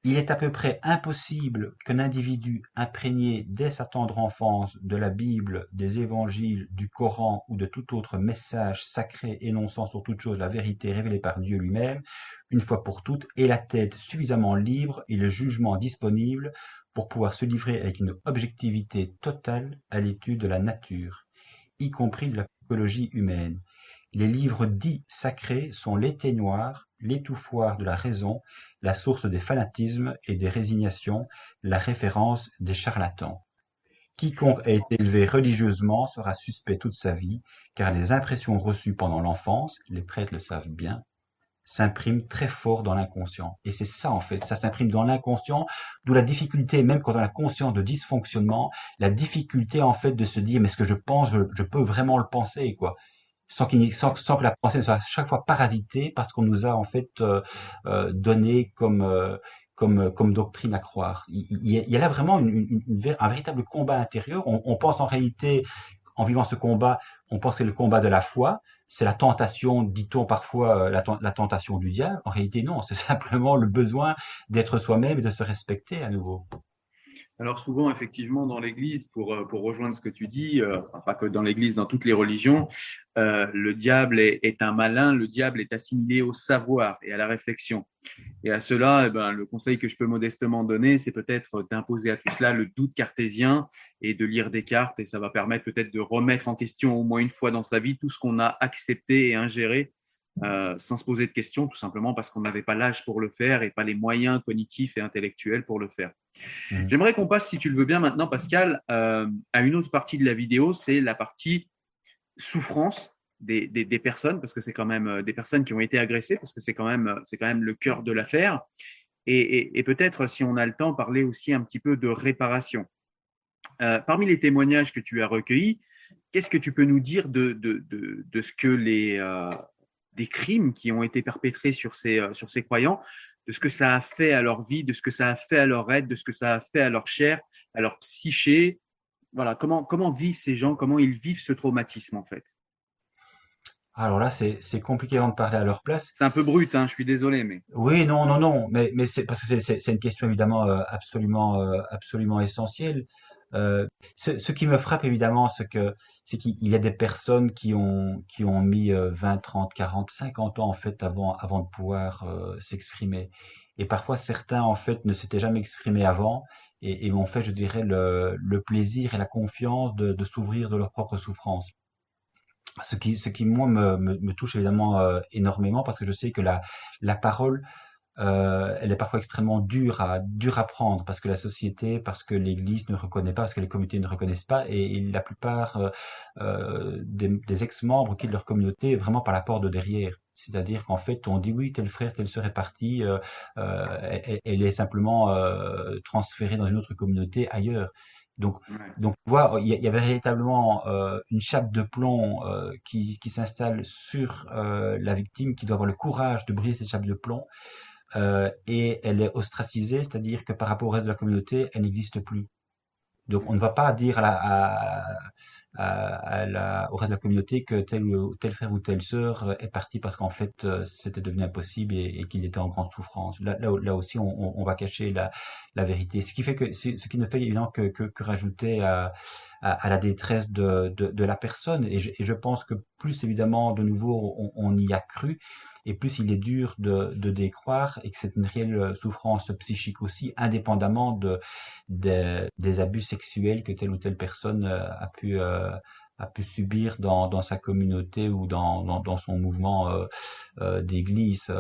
Il est à peu près impossible qu'un individu imprégné dès sa tendre enfance de la Bible, des évangiles, du Coran ou de tout autre message sacré énonçant sur toute chose la vérité révélée par Dieu lui-même, une fois pour toutes, ait la tête suffisamment libre et le jugement disponible pour pouvoir se livrer avec une objectivité totale à l'étude de la nature, y compris de la psychologie humaine. Les livres dits sacrés sont l'éteignoir, l'étouffoir de la raison, la source des fanatismes et des résignations, la référence des charlatans. Quiconque a été élevé religieusement sera suspect toute sa vie, car les impressions reçues pendant l'enfance, les prêtres le savent bien, s'impriment très fort dans l'inconscient. Et c'est ça en fait, ça s'imprime dans l'inconscient, d'où la difficulté, même quand on a conscience de dysfonctionnement, la difficulté en fait de se dire mais ce que je pense, je, je peux vraiment le penser quoi sans, que la pensée ne soit à chaque fois parasitée parce qu'on nous a en fait euh, euh, donné comme euh, comme, comme doctrine à croire. Il, y a là vraiment un véritable combat intérieur. On, pense en réalité, en vivant ce combat, on pense que le combat de la foi. C'est la tentation, dit-on parfois, la, tentation du diable. En réalité, non. C'est simplement le besoin d'être soi-même et de se respecter à nouveau. Alors souvent, effectivement, dans l'Église, pour, euh, pour rejoindre ce que tu dis, euh, pas que dans l'Église, dans toutes les religions, euh, le diable est, un malin, le diable est assimilé au savoir et à la réflexion. Et à cela, eh ben, le conseil que je peux modestement donner, c'est peut-être d'imposer à tout cela le doute cartésien et de lire des cartes, et ça va permettre peut-être de remettre en question au moins une fois dans sa vie tout ce qu'on a accepté et ingéré euh, sans se poser de questions, tout simplement parce qu'on n'avait pas l'âge pour le faire et pas les moyens cognitifs et intellectuels pour le faire. Mmh. J'aimerais qu'on passe, si tu le veux bien maintenant, Pascal, euh, à une autre partie de la vidéo, c'est la partie souffrance des, des, des personnes, parce que c'est quand même euh, des personnes qui ont été agressées, parce que c'est quand même, c'est quand même le cœur de l'affaire. Et, et, et peut-être, si on a le temps, parler aussi un petit peu de réparation. Euh, parmi les témoignages que tu as recueillis, qu'est-ce que tu peux nous dire de, de, de, de ce que les, euh, des crimes qui ont été perpétrés sur ces, euh, sur ces croyants, de ce que ça a fait à leur vie, de ce que ça a fait à leur aide, de ce que ça a fait à leur chair, à leur psyché. Voilà, comment, comment vivent ces gens, comment ils vivent ce traumatisme en fait? Alors là, c'est compliqué de parler à leur place. C'est un peu brut, hein, je suis désolé, mais. Oui, non, non, non, mais, mais c'est parce que c'est une question évidemment euh, absolument, euh, absolument essentielle. Euh, ce, qui me frappe évidemment, c'est qu'il y a des personnes qui ont mis 20, 30, 40, 50 ans en fait avant de pouvoir euh, s'exprimer. Et parfois certains en fait ne s'étaient jamais exprimés avant et, et fait, je dirais, le, plaisir et la confiance de, s'ouvrir de leurs propres souffrances. Ce qui, ce qui moi me, touche évidemment euh, énormément parce que je sais que la parole euh, elle est parfois extrêmement dure à dure à prendre parce que la société, parce que l'Église ne reconnaît pas, parce que les communautés ne reconnaissent pas, et, la plupart euh, euh, des, ex-membres quittent leur communauté vraiment par la porte de derrière. C'est-à-dire qu'en fait, on dit oui, tel frère, tel sœur est parti, elle, elle, est simplement transférée dans une autre communauté ailleurs. Donc, donc, vois, il y, a véritablement une chape de plomb qui, qui s'installe sur la victime, qui doit avoir le courage de briser cette chape de plomb et elle est ostracisée, c'est-à-dire que par rapport au reste de la communauté, elle n'existe plus. Donc on ne va pas dire à, la, au reste de la communauté que tel, tel frère ou telle sœur est parti parce qu'en fait euh, c'était devenu impossible et, qu'il était en grande souffrance. Là, aussi, on, va cacher la, vérité. Ce qui fait que ce qui ne fait évidemment que, que, que rajouter à, à, la détresse de, de, de la personne. Et je, et je, pense que plus évidemment, de nouveau, on, on y a cru et plus il est dur de, de décroire et que c'est une réelle souffrance psychique aussi, indépendamment de, des abus sexuels que telle ou telle personne euh, a pu euh, a pu subir dans, dans sa communauté ou dans, dans, dans son mouvement euh, euh d'église.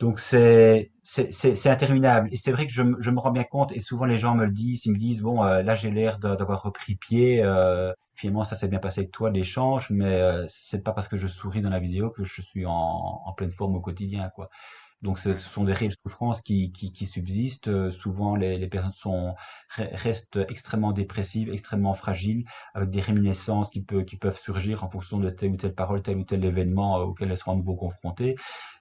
Donc c'est c'est interminable et c'est vrai que je, je, me rends bien compte et souvent les gens me le disent, ils me disent bon là j'ai l'air d'avoir repris pied, euh, finalement ça s'est bien passé avec toi l'échange, mais euh, c'est pas parce que je souris dans la vidéo que je suis en, en pleine forme au quotidien, quoi. Donc ce, sont des réelles souffrances qui, qui, qui subsistent. Euh, souvent les, les, personnes sont restent extrêmement dépressives, extrêmement fragiles, avec des réminiscences qui, peut, qui peuvent surgir en fonction de telle ou telle parole, tel ou tel événement euh, auquel elles seront à nouveau confrontées.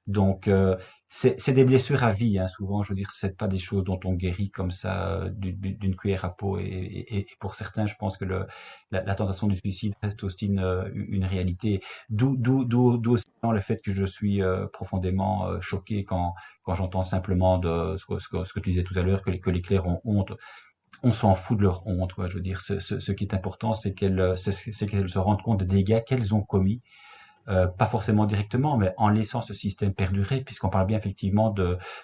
Donc euh, c'est des blessures à vie, hein, souvent. Je veux dire, c'est pas des choses dont on guérit comme ça euh, d'une cuillère à peau. Et, et, et, pour certains, je pense que le, la, la, tentation du suicide reste aussi une, euh, une réalité. D'où le fait que je suis euh, profondément choqué quand, quand j'entends simplement de ce que, ce, que, tu disais tout à l'heure que que les clercs ont honte on s'en fout de leur honte. Quoi. Je veux dire, ce, ce, ce qui est important, c'est qu'elles qu'elles se rendent compte des dégâts qu'elles ont commis euh, pas forcément directement, mais en laissant ce système perdurer, puisqu'on parle bien effectivement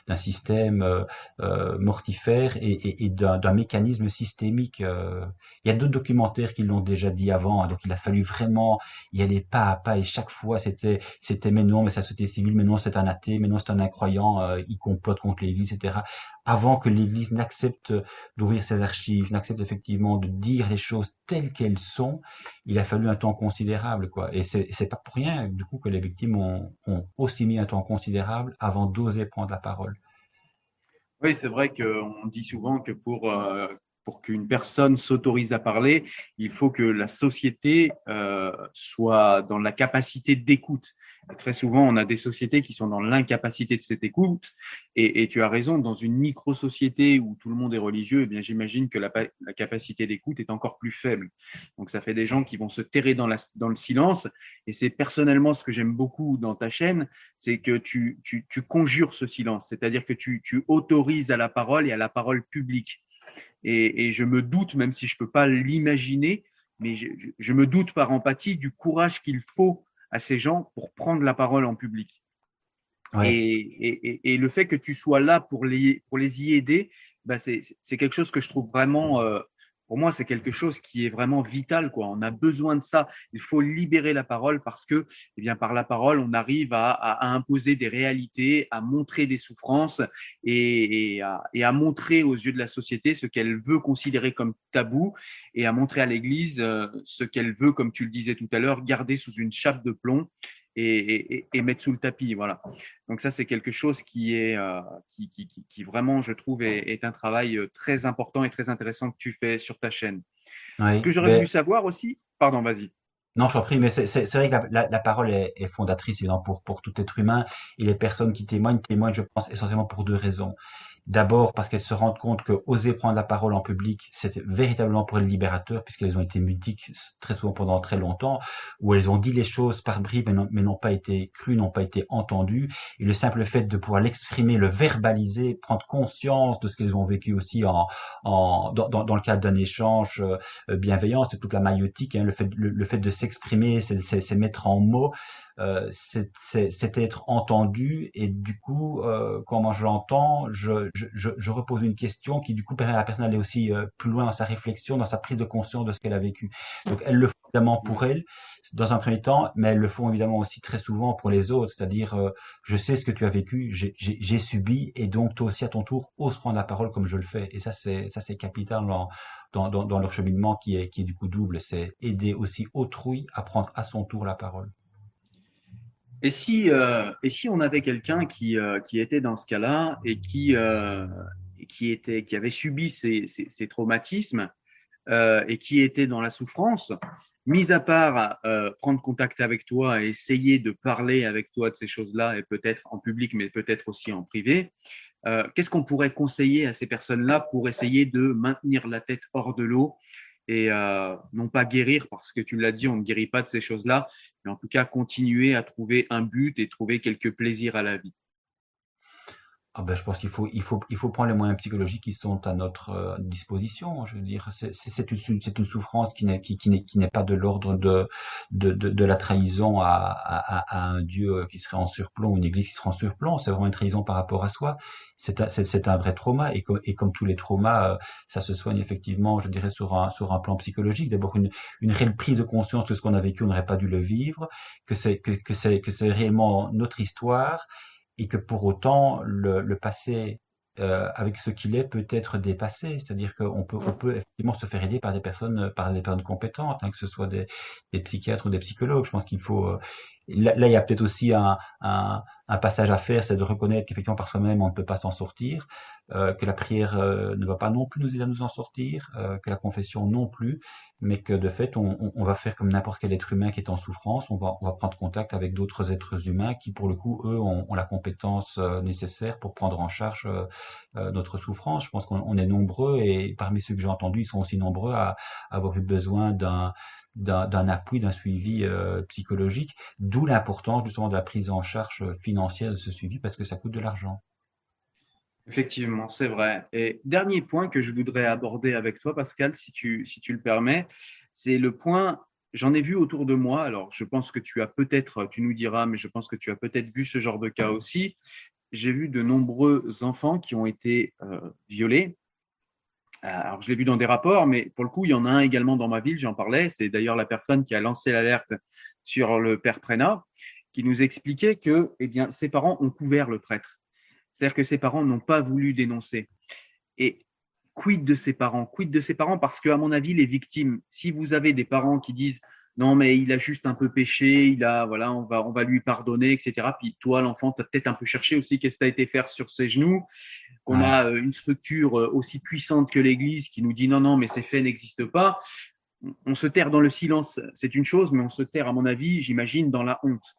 d'un système euh, euh, mortifère et, et, et d'un mécanisme systémique. Euh. Il y a d'autres documentaires qui l'ont déjà dit avant, hein, donc il a fallu vraiment y aller pas à pas, et chaque fois c'était c'était mais non, mais ça société civile, mais non c'est un athée, mais non c'est un incroyant, il complote contre l'Église, etc avant que l'Église n'accepte d'ouvrir ses archives, n'accepte effectivement de dire les choses telles qu'elles sont, il a fallu un temps considérable, quoi. Et c'est, pas pour rien, du coup, que les victimes ont, ont aussi mis un temps considérable avant d'oser prendre la parole. Oui, c'est vrai qu'on dit souvent que pour euh, pour qu'une personne s'autorise à parler, il faut que la société euh, soit dans la capacité d'écoute. Très souvent, on a des sociétés qui sont dans l'incapacité de cette écoute. Et, tu as raison, dans une micro-société où tout le monde est religieux, eh bien, j'imagine que la, capacité d'écoute est encore plus faible. Donc, ça fait des gens qui vont se terrer dans, le silence. Et c'est personnellement ce que j'aime beaucoup dans ta chaîne, c'est que tu, conjures ce silence. C'est-à-dire que tu autorises à la parole et à la parole publique. Et, et, je me doute, même si je peux pas l'imaginer, mais je, je, me doute par empathie du courage qu'il faut à ces gens pour prendre la parole en public. Ouais. Et, et, et, le fait que tu sois là pour les, pour les y aider, bah c'est quelque chose que je trouve vraiment euh, pour moi, c'est quelque chose qui est vraiment vital. Quoi. On a besoin de ça. Il faut libérer la parole parce que, eh bien, par la parole, on arrive à, imposer des réalités, à montrer des souffrances et, et, à, et, à, montrer aux yeux de la société ce qu'elle veut considérer comme tabou et à montrer à l'Église euh, ce qu'elle veut, comme tu le disais tout à l'heure, garder sous une chape de plomb et, et, et, mettre sous le tapis. Voilà. Donc ça, c'est quelque chose qui est, euh, qui, qui, qui, vraiment, je trouve, est, est, un travail euh, très important et très intéressant que tu fais sur ta chaîne. Ouais, Ce que j'aurais mais... voulu savoir aussi, pardon, vas-y. Non, je t'en prie, mais c'est vrai que la, la, la parole est, est, fondatrice évidemment pour, pour tout être humain et les personnes qui témoignent témoignent, je pense, essentiellement pour deux raisons. D'abord parce qu'elles se rendent compte que oser prendre la parole en public, c'est véritablement pour les libérateurs, puisqu'elles ont été mudiques très souvent pendant très longtemps, où elles ont dit les choses par bribes, mais n'ont pas été crues, n'ont pas été entendues. Et le simple fait de pouvoir l'exprimer, le verbaliser, prendre conscience de ce qu'elles ont vécu aussi en, en dans, dans, le cadre d'un échange euh, bienveillant, c'est toute la maïotique, hein, le fait, le, le fait de s'exprimer, c'est mettre en mots euh, c'est être entendu et du coup, euh, comment je l'entends, je, je, je, repose une question qui du coup permet à la personne d'aller aussi euh, plus loin dans sa réflexion, dans sa prise de conscience de ce qu'elle a vécu. Donc elles le font évidemment pour elle dans un premier temps, mais elles le font évidemment aussi très souvent pour les autres, c'est-à-dire euh, je sais ce que tu as vécu, j'ai subi et donc toi aussi à ton tour ose prendre la parole comme je le fais. Et ça c'est ça c'est capital dans, dans, dans, dans leur cheminement qui est qui est du coup double, c'est aider aussi autrui à prendre à son tour la parole. Et si, euh, et si on avait quelqu'un qui, euh, qui était dans ce cas-là et qui, euh, qui, était, qui avait subi ces, ces, ces traumatismes et qui était dans la souffrance, mis à part prendre contact avec toi et essayer de parler avec toi de ces choses-là, et peut-être en public, mais peut-être aussi en privé, qu'est-ce qu'on pourrait conseiller à ces personnes-là pour essayer de maintenir la tête hors de l'eau et euh, non pas guérir, parce que tu l'as dit, on ne guérit pas de ces choses-là, mais en tout cas continuer à trouver un but et trouver quelques plaisirs à la vie ah ben, je pense qu'il faut, il faut, il faut prendre les moyens psychologiques qui sont à notre euh, disposition. Je veux dire, c'est une, une souffrance qui n'est qui, qui qui pas de l'ordre de, de, de, la trahison à, à, à un Dieu qui serait en surplomb, une Église qui serait en surplomb. C'est vraiment une trahison par rapport à soi. C'est un, un vrai trauma et, et comme tous les traumas, euh, ça se soigne effectivement, je dirais, sur un sur un plan psychologique. D'abord une une réelle prise de conscience que ce qu'on a vécu, on n'aurait pas dû le vivre, que c'est que, que c'est réellement notre histoire et que pour autant le, le passé euh, avec ce qu'il est peut être dépassé. C'est-à-dire qu'on peut, on peut effectivement se faire aider par des personnes, par des personnes compétentes, hein, que ce soit des, des, psychiatres ou des psychologues. Je pense qu'il faut. Euh, là, il y a peut-être aussi un, un, un, passage à faire, c'est de reconnaître qu'effectivement par soi-même on ne peut pas s'en sortir, euh, que la prière euh, ne va pas non plus nous aider à nous en sortir, euh, que la confession non plus, mais que de fait on, on, va faire comme n'importe quel être humain qui est en souffrance, on va, on va prendre contact avec d'autres êtres humains qui pour le coup eux ont, ont la compétence euh, nécessaire pour prendre en charge euh, notre souffrance. Je pense qu'on est nombreux et parmi ceux que j'ai entendus, ils sont aussi nombreux à, à avoir eu besoin d'un d'un appui, d'un suivi euh, psychologique, d'où l'importance justement de la prise en charge financière de ce suivi parce que ça coûte de l'argent. Effectivement, c'est vrai. Et dernier point que je voudrais aborder avec toi, Pascal, si tu, si tu le permets, c'est le point, j'en ai vu autour de moi, alors je pense que tu as peut-être, tu nous diras, mais je pense que tu as peut-être vu ce genre de cas aussi. J'ai vu de nombreux enfants qui ont été euh, violés. Alors, je l'ai vu dans des rapports, mais pour le coup, il y en a un également dans ma ville, j'en parlais. C'est d'ailleurs la personne qui a lancé l'alerte sur le père Prénat, qui nous expliquait que eh bien, ses parents ont couvert le prêtre. C'est-à-dire que ses parents n'ont pas voulu dénoncer. Et quid de ses parents? Quid de ses parents? Parce que, à mon avis, les victimes, si vous avez des parents qui disent non, mais il a juste un peu péché, il a, voilà, on va, on va lui pardonner, etc. Puis toi, l'enfant, tu as peut-être un peu cherché aussi qu'est-ce que tu as été faire sur ses genoux, qu'on a euh, une structure euh, aussi puissante que l'Église qui nous dit non, non, mais ces faits n'existent pas. On se terre dans le silence, c'est une chose, mais on se terre, à mon avis, j'imagine, dans la honte.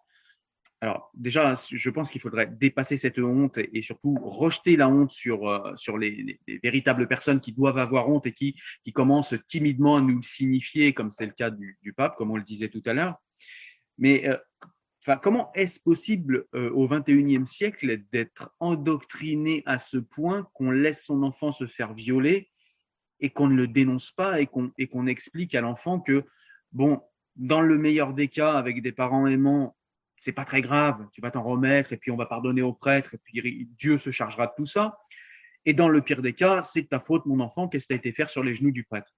Alors déjà, je pense qu'il faudrait dépasser cette honte et surtout rejeter la honte sur, euh, sur les, les, les, véritables personnes qui doivent avoir honte et qui, qui commencent timidement à nous le signifier, comme c'est le cas du, pape, comme on le disait tout à l'heure. Mais euh, comment est-ce possible euh, au XXIe siècle d'être endoctriné à ce point qu'on laisse son enfant se faire violer et qu'on ne le dénonce pas et qu'on qu'on explique à l'enfant que, bon, dans le meilleur des cas, avec des parents aimants, c'est pas très grave, tu vas t'en remettre et puis on va pardonner au prêtre et puis Dieu se chargera de tout ça. Et dans le pire des cas, c'est ta faute, mon enfant, qu'est-ce que tu as été faire sur les genoux du prêtre?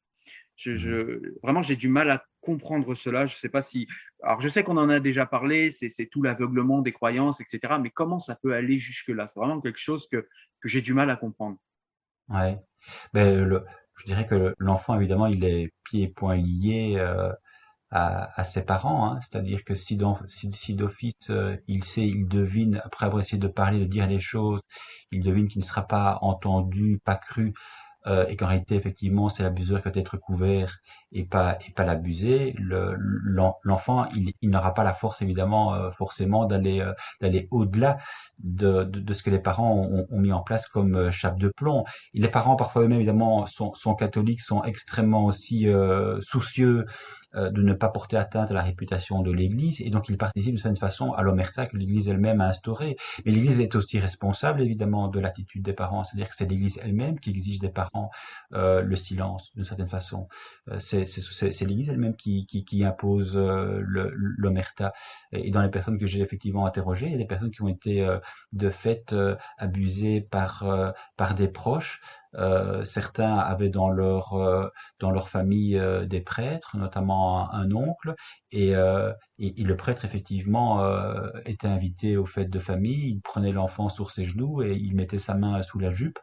Je, je, vraiment, j'ai du mal à comprendre cela. Je sais pas si. Alors, je sais qu'on en a déjà parlé, c'est tout l'aveuglement des croyances, etc. Mais comment ça peut aller jusque-là? C'est vraiment quelque chose que, que j'ai du mal à comprendre. Ouais. Ben, le, je dirais que l'enfant, évidemment, il est pieds et poings liés. Euh, à, à ses parents, hein. c'est-à-dire que si, d'office euh, il sait, il devine, après avoir essayé de parler, de dire les choses, il devine qu'il ne sera pas entendu, pas cru, euh, et qu'en réalité effectivement c'est l'abuseur qui va être couvert et pas et pas l'abusé, l'enfant il, il n'aura pas la force évidemment euh, forcément d'aller euh, d'aller au-delà de, de, de, ce que les parents ont, ont, mis en place comme euh, chape de plomb. Les parents parfois eux-mêmes évidemment sont, sont catholiques, sont extrêmement aussi soucieux euh, de ne pas porter atteinte à la réputation de l'Église, et donc il participe de cette façon à l'omerta que l'Église elle-même a instauré. Mais l'Église est aussi responsable évidemment de l'attitude des parents, c'est-à-dire que c'est l'Église elle-même qui exige des parents euh, le silence d'une certaine façon. Euh, c'est l'Église elle-même qui, qui, qui, impose euh, l'omerta. Et dans les personnes que j'ai effectivement interrogées, il y a des personnes qui ont été euh, de fait euh, abusées par, par des proches. Euh, certains avaient dans leur euh, dans leur famille euh, des prêtres, notamment un, oncle, et, et, et, le prêtre effectivement était invité aux fêtes de famille. Il prenait l'enfant sur ses genoux et il mettait sa main sous la jupe.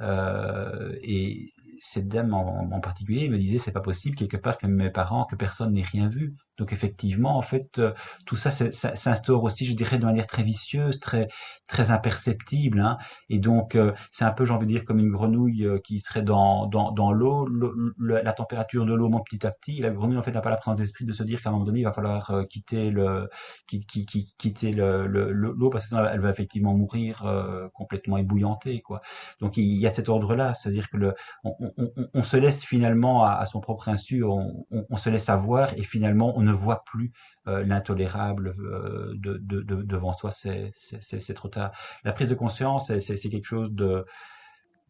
et cette dame en, en particulier me disait c'est pas possible quelque part que mes parents que personne n'ait rien vu Donc effectivement, en fait, euh, tout ça s'instaure aussi, je dirais, de manière très vicieuse, très très imperceptible. Hein. Et donc, euh, c'est un peu, j'ai envie de dire, comme une grenouille euh, qui serait dans dans, dans l'eau. La température de l'eau monte petit à petit. la grenouille, en fait, n'a pas la présence d'esprit de se dire qu'à un moment donné, il va falloir quitter le quitter, quitter le l'eau parce que sinon, elle va effectivement mourir complètement ébouillantée, quoi. Donc, il y a cet ordre-là, c'est-à-dire que le on, se laisse finalement à, à son propre insu, on, se laisse avoir et finalement on ne voit plus euh, l'intolérable euh, de, de, de, devant soi, c'est trop tard. La prise de conscience, c'est quelque chose de,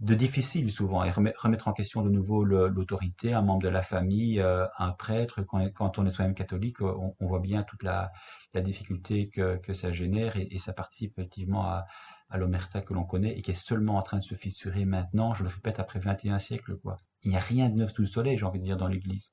difficile souvent et remettre en question de nouveau l'autorité, un membre de la famille, euh, un prêtre, quand, on est soi-même catholique, on, voit bien toute la, difficulté que, ça génère et, ça participe effectivement à, à l'omerta que l'on connaît et qui est seulement en train de se fissurer maintenant, je le répète, après 21 siècles. Quoi. Il n'y a rien de neuf sous le soleil, j'ai envie de dire, dans l'Église.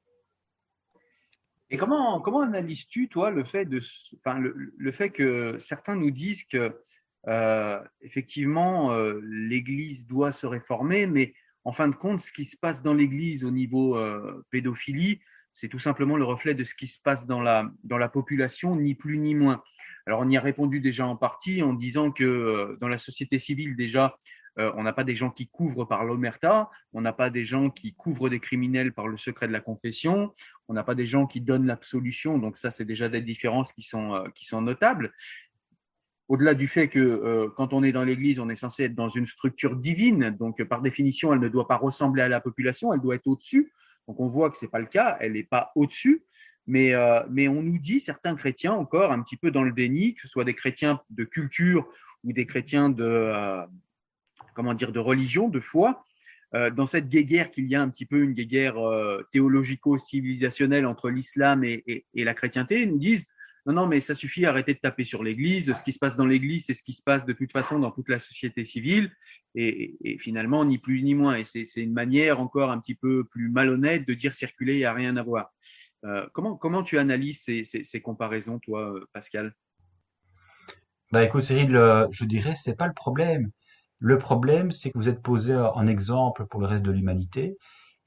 Et comment, comment analyses-tu, toi, le fait, de, enfin, le, fait que certains nous disent que, euh, effectivement, euh, l'Église doit se réformer, mais en fin de compte, ce qui se passe dans l'Église au niveau euh, pédophilie, c'est tout simplement le reflet de ce qui se passe dans la, dans la population, ni plus ni moins. Alors, on y a répondu déjà en partie en disant que dans la société civile, déjà, euh, on n'a pas des gens qui couvrent par l'omerta, on n'a pas des gens qui couvrent des criminels par le secret de la confession, on n'a pas des gens qui donnent l'absolution. Donc, ça, c'est déjà des différences qui sont, euh, qui sont notables. Au-delà du fait que quand on est dans l'Église, on est censé être dans une structure divine, donc par définition, elle ne doit pas ressembler à la population, elle doit être au-dessus. Donc on voit que ce n'est pas le cas, elle n'est pas au-dessus. Mais, euh, mais on nous dit, certains chrétiens encore, un petit peu dans le déni, que ce soit des chrétiens de culture ou des chrétiens de, euh, comment dire, de religion, de foi, euh, dans cette guéguerre qu'il y a un petit peu une guéguerre théologico-civilisationnelle entre l'islam et, la chrétienté, ils nous disent non, non, mais ça suffit, arrêtez de taper sur l'Église. Ce qui se passe dans l'Église, c'est ce qui se passe de toute façon dans toute la société civile. Et, finalement, ni plus ni moins. Et c'est une manière encore un petit peu plus malhonnête de dire circuler, il n'y a rien à voir. Euh, comment, comment tu analyses ces, ces, comparaisons, toi, euh, Pascal? Bah écoute, Cyril, euh, je dirais, c'est pas le problème. Le problème, c'est que vous êtes posé en exemple pour le reste de l'humanité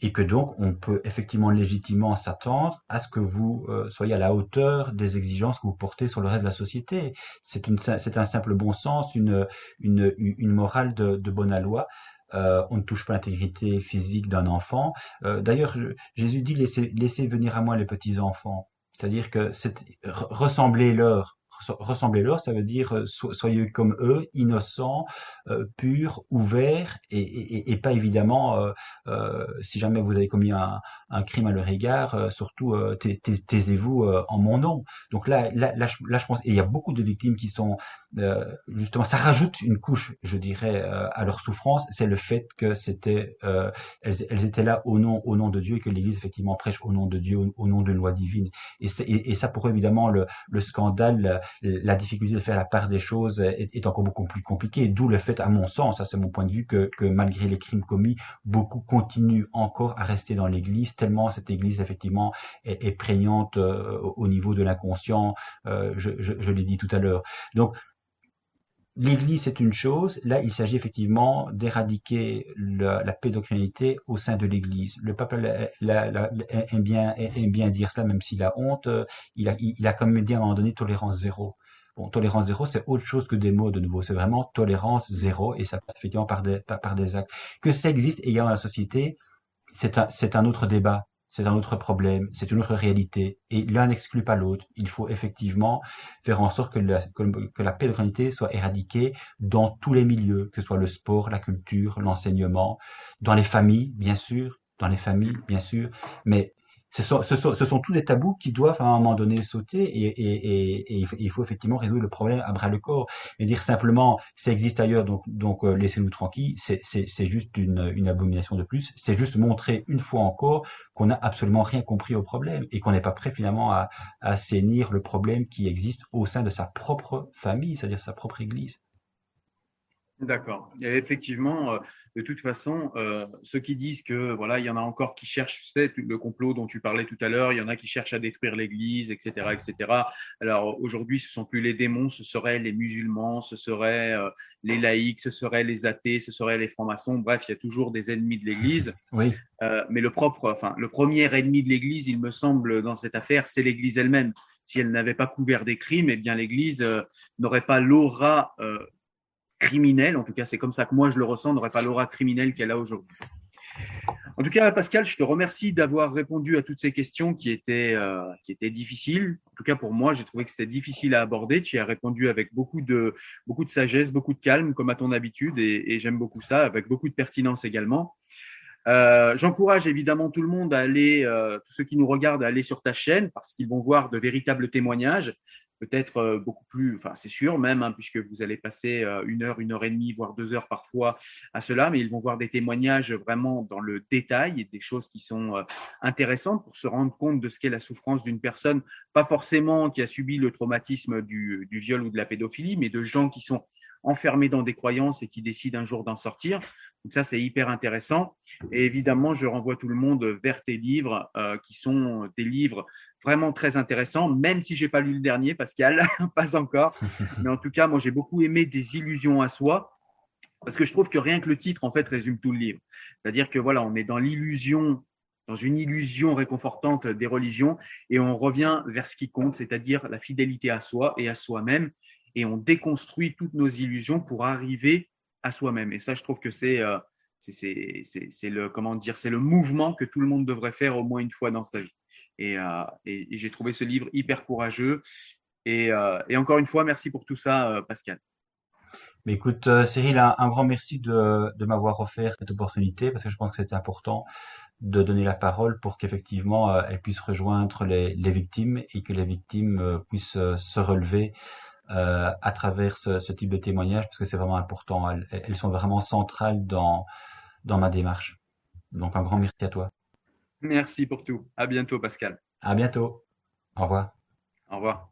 et que donc on peut effectivement légitimement s'attendre à ce que vous soyez à la hauteur des exigences que vous portez sur le reste de la société. C'est un simple bon sens, une, une, une morale de, de bonne loi. Euh, on ne touche pas l'intégrité physique d'un enfant. Euh, d'ailleurs, Jésus dit laissez, laissez venir à moi les petits enfants. C'est-à-dire que ressemblez-leur ressemblez-leur, ça veut dire euh, soyez comme eux, innocents, euh, purs, ouverts, et, pas évidemment, euh, si jamais vous avez commis un, crime à leur égard, surtout taisez-vous en mon nom. Donc là, là, là, je pense, et il y a beaucoup de victimes qui sont justement, ça rajoute une couche, je dirais, à leur souffrance, c'est le fait que c'était, elles, étaient là au nom, au nom de Dieu et que l'Église effectivement prêche au nom de Dieu, au, nom d'une loi divine. Et, ça pour évidemment le, le scandale, la difficulté de faire la part des choses est, encore beaucoup plus compliquée. D'où le fait, à mon sens, ça c'est mon point de vue, que, malgré les crimes commis, beaucoup continuent encore à rester dans l'Église, tellement cette Église effectivement est, prégnante euh, au niveau de l'inconscient. Euh, je, je l'ai dit tout à l'heure. Donc L'Église, c'est une chose. Là, il s'agit effectivement d'éradiquer la, pédocriminalité au sein de l'Église. Le pape aime, bien, bien dire cela, même s'il a honte. Il a, il a quand même dit à un moment donné tolérance zéro. Bon, tolérance zéro, c'est autre chose que des mots de nouveau. C'est vraiment tolérance zéro et ça passe effectivement par des, par, des actes. Que ça existe également dans la société, c'est un, c'est un autre débat c'est un autre problème, c'est une autre réalité, et l'un n'exclut pas l'autre. Il faut effectivement faire en sorte que la, que, la soit éradiquée dans tous les milieux, que ce soit le sport, la culture, l'enseignement, dans les familles, bien sûr, dans les familles, bien sûr, mais ce sont, ce, sont, ce sont tous des tabous qui doivent à un moment donné sauter et, il faut effectivement résoudre le problème à bras le corps. Et dire simplement ça existe ailleurs, donc, euh, laissez-nous tranquilles, c'est juste une, une abomination de plus. C'est juste montrer une fois encore qu'on n'a absolument rien compris au problème et qu'on n'est pas prêt finalement à, à assainir le problème qui existe au sein de sa propre famille, c'est-à-dire sa propre église. D'accord. Et effectivement, euh, de toute façon, euh, ceux qui disent que voilà, il y en a encore qui cherchent, tu le complot dont tu parlais tout à l'heure, il y en a qui cherchent à détruire l'Église, etc., etc. Alors aujourd'hui, ce sont plus les démons, ce seraient les musulmans, ce seraient euh, les laïcs, ce seraient les athées, ce seraient les francs-maçons. Bref, il y a toujours des ennemis de l'Église. Oui. mais le propre, enfin, le premier ennemi de l'Église, il me semble, dans cette affaire, c'est l'Église elle-même. Si elle n'avait pas couvert des crimes, eh bien l'Église n'aurait pas l'aura criminelle, en tout cas c'est comme ça que moi je le ressens, n'aurait pas l'aura criminelle qu'elle a aujourd'hui. En tout cas, Pascal, je te remercie d'avoir répondu à toutes ces questions qui étaient, euh, qui étaient difficiles. En tout cas, pour moi, j'ai trouvé que c'était difficile à aborder. Tu y as répondu avec beaucoup de, beaucoup de sagesse, beaucoup de calme, comme à ton habitude, et, j'aime beaucoup ça, avec beaucoup de pertinence également. Euh, j'encourage évidemment tout le monde à aller, euh, tous ceux qui nous regardent, à aller sur ta chaîne parce qu'ils vont voir de véritables témoignages peut-être euh, beaucoup plus, enfin c'est sûr même, hein, puisque vous allez passer euh, une heure, une heure et demie, voire deux heures parfois à cela, mais ils vont voir des témoignages vraiment dans le détail des choses qui sont euh, intéressantes pour se rendre compte de ce qu'est la souffrance d'une personne, pas forcément qui a subi le traumatisme du, viol ou de la pédophilie, mais de gens qui sont enfermés dans des croyances et qui décident un jour d'en sortir. Donc ça, c'est hyper intéressant. Et évidemment, je renvoie tout le monde vers tes livres, qui sont des livres vraiment très intéressants, même si j'ai pas lu le dernier, Pascal, pas encore. Mais en tout cas, moi, j'ai beaucoup aimé Des illusions à soi, parce que je trouve que rien que le titre, en fait, résume tout le livre. C'est-à-dire que voilà, on est dans l'illusion dans une illusion réconfortante des religions et on revient vers ce qui compte, c'est-à-dire la fidélité à soi et à soi-même et on déconstruit toutes nos illusions pour arriver à soi-même. Et ça, je trouve que c'est euh, c'est le comment dire, c'est le mouvement que tout le monde devrait faire au moins une fois dans sa vie. Et, euh, et, j'ai trouvé ce livre hyper courageux. Et, euh, encore une fois, merci pour tout ça, Pascal. Mais écoute, Cyril, un, grand merci de, m'avoir offert cette opportunité parce que je pense que c'était important de donner la parole pour qu'effectivement elle puisse rejoindre les, victimes et que les victimes puissent se relever euh, à travers ce, type de témoignage parce que c'est vraiment important. Elles, sont vraiment centrales dans ma démarche. Donc un grand merci à toi. Merci pour tout. À bientôt, Pascal. À bientôt. Au revoir. Au revoir.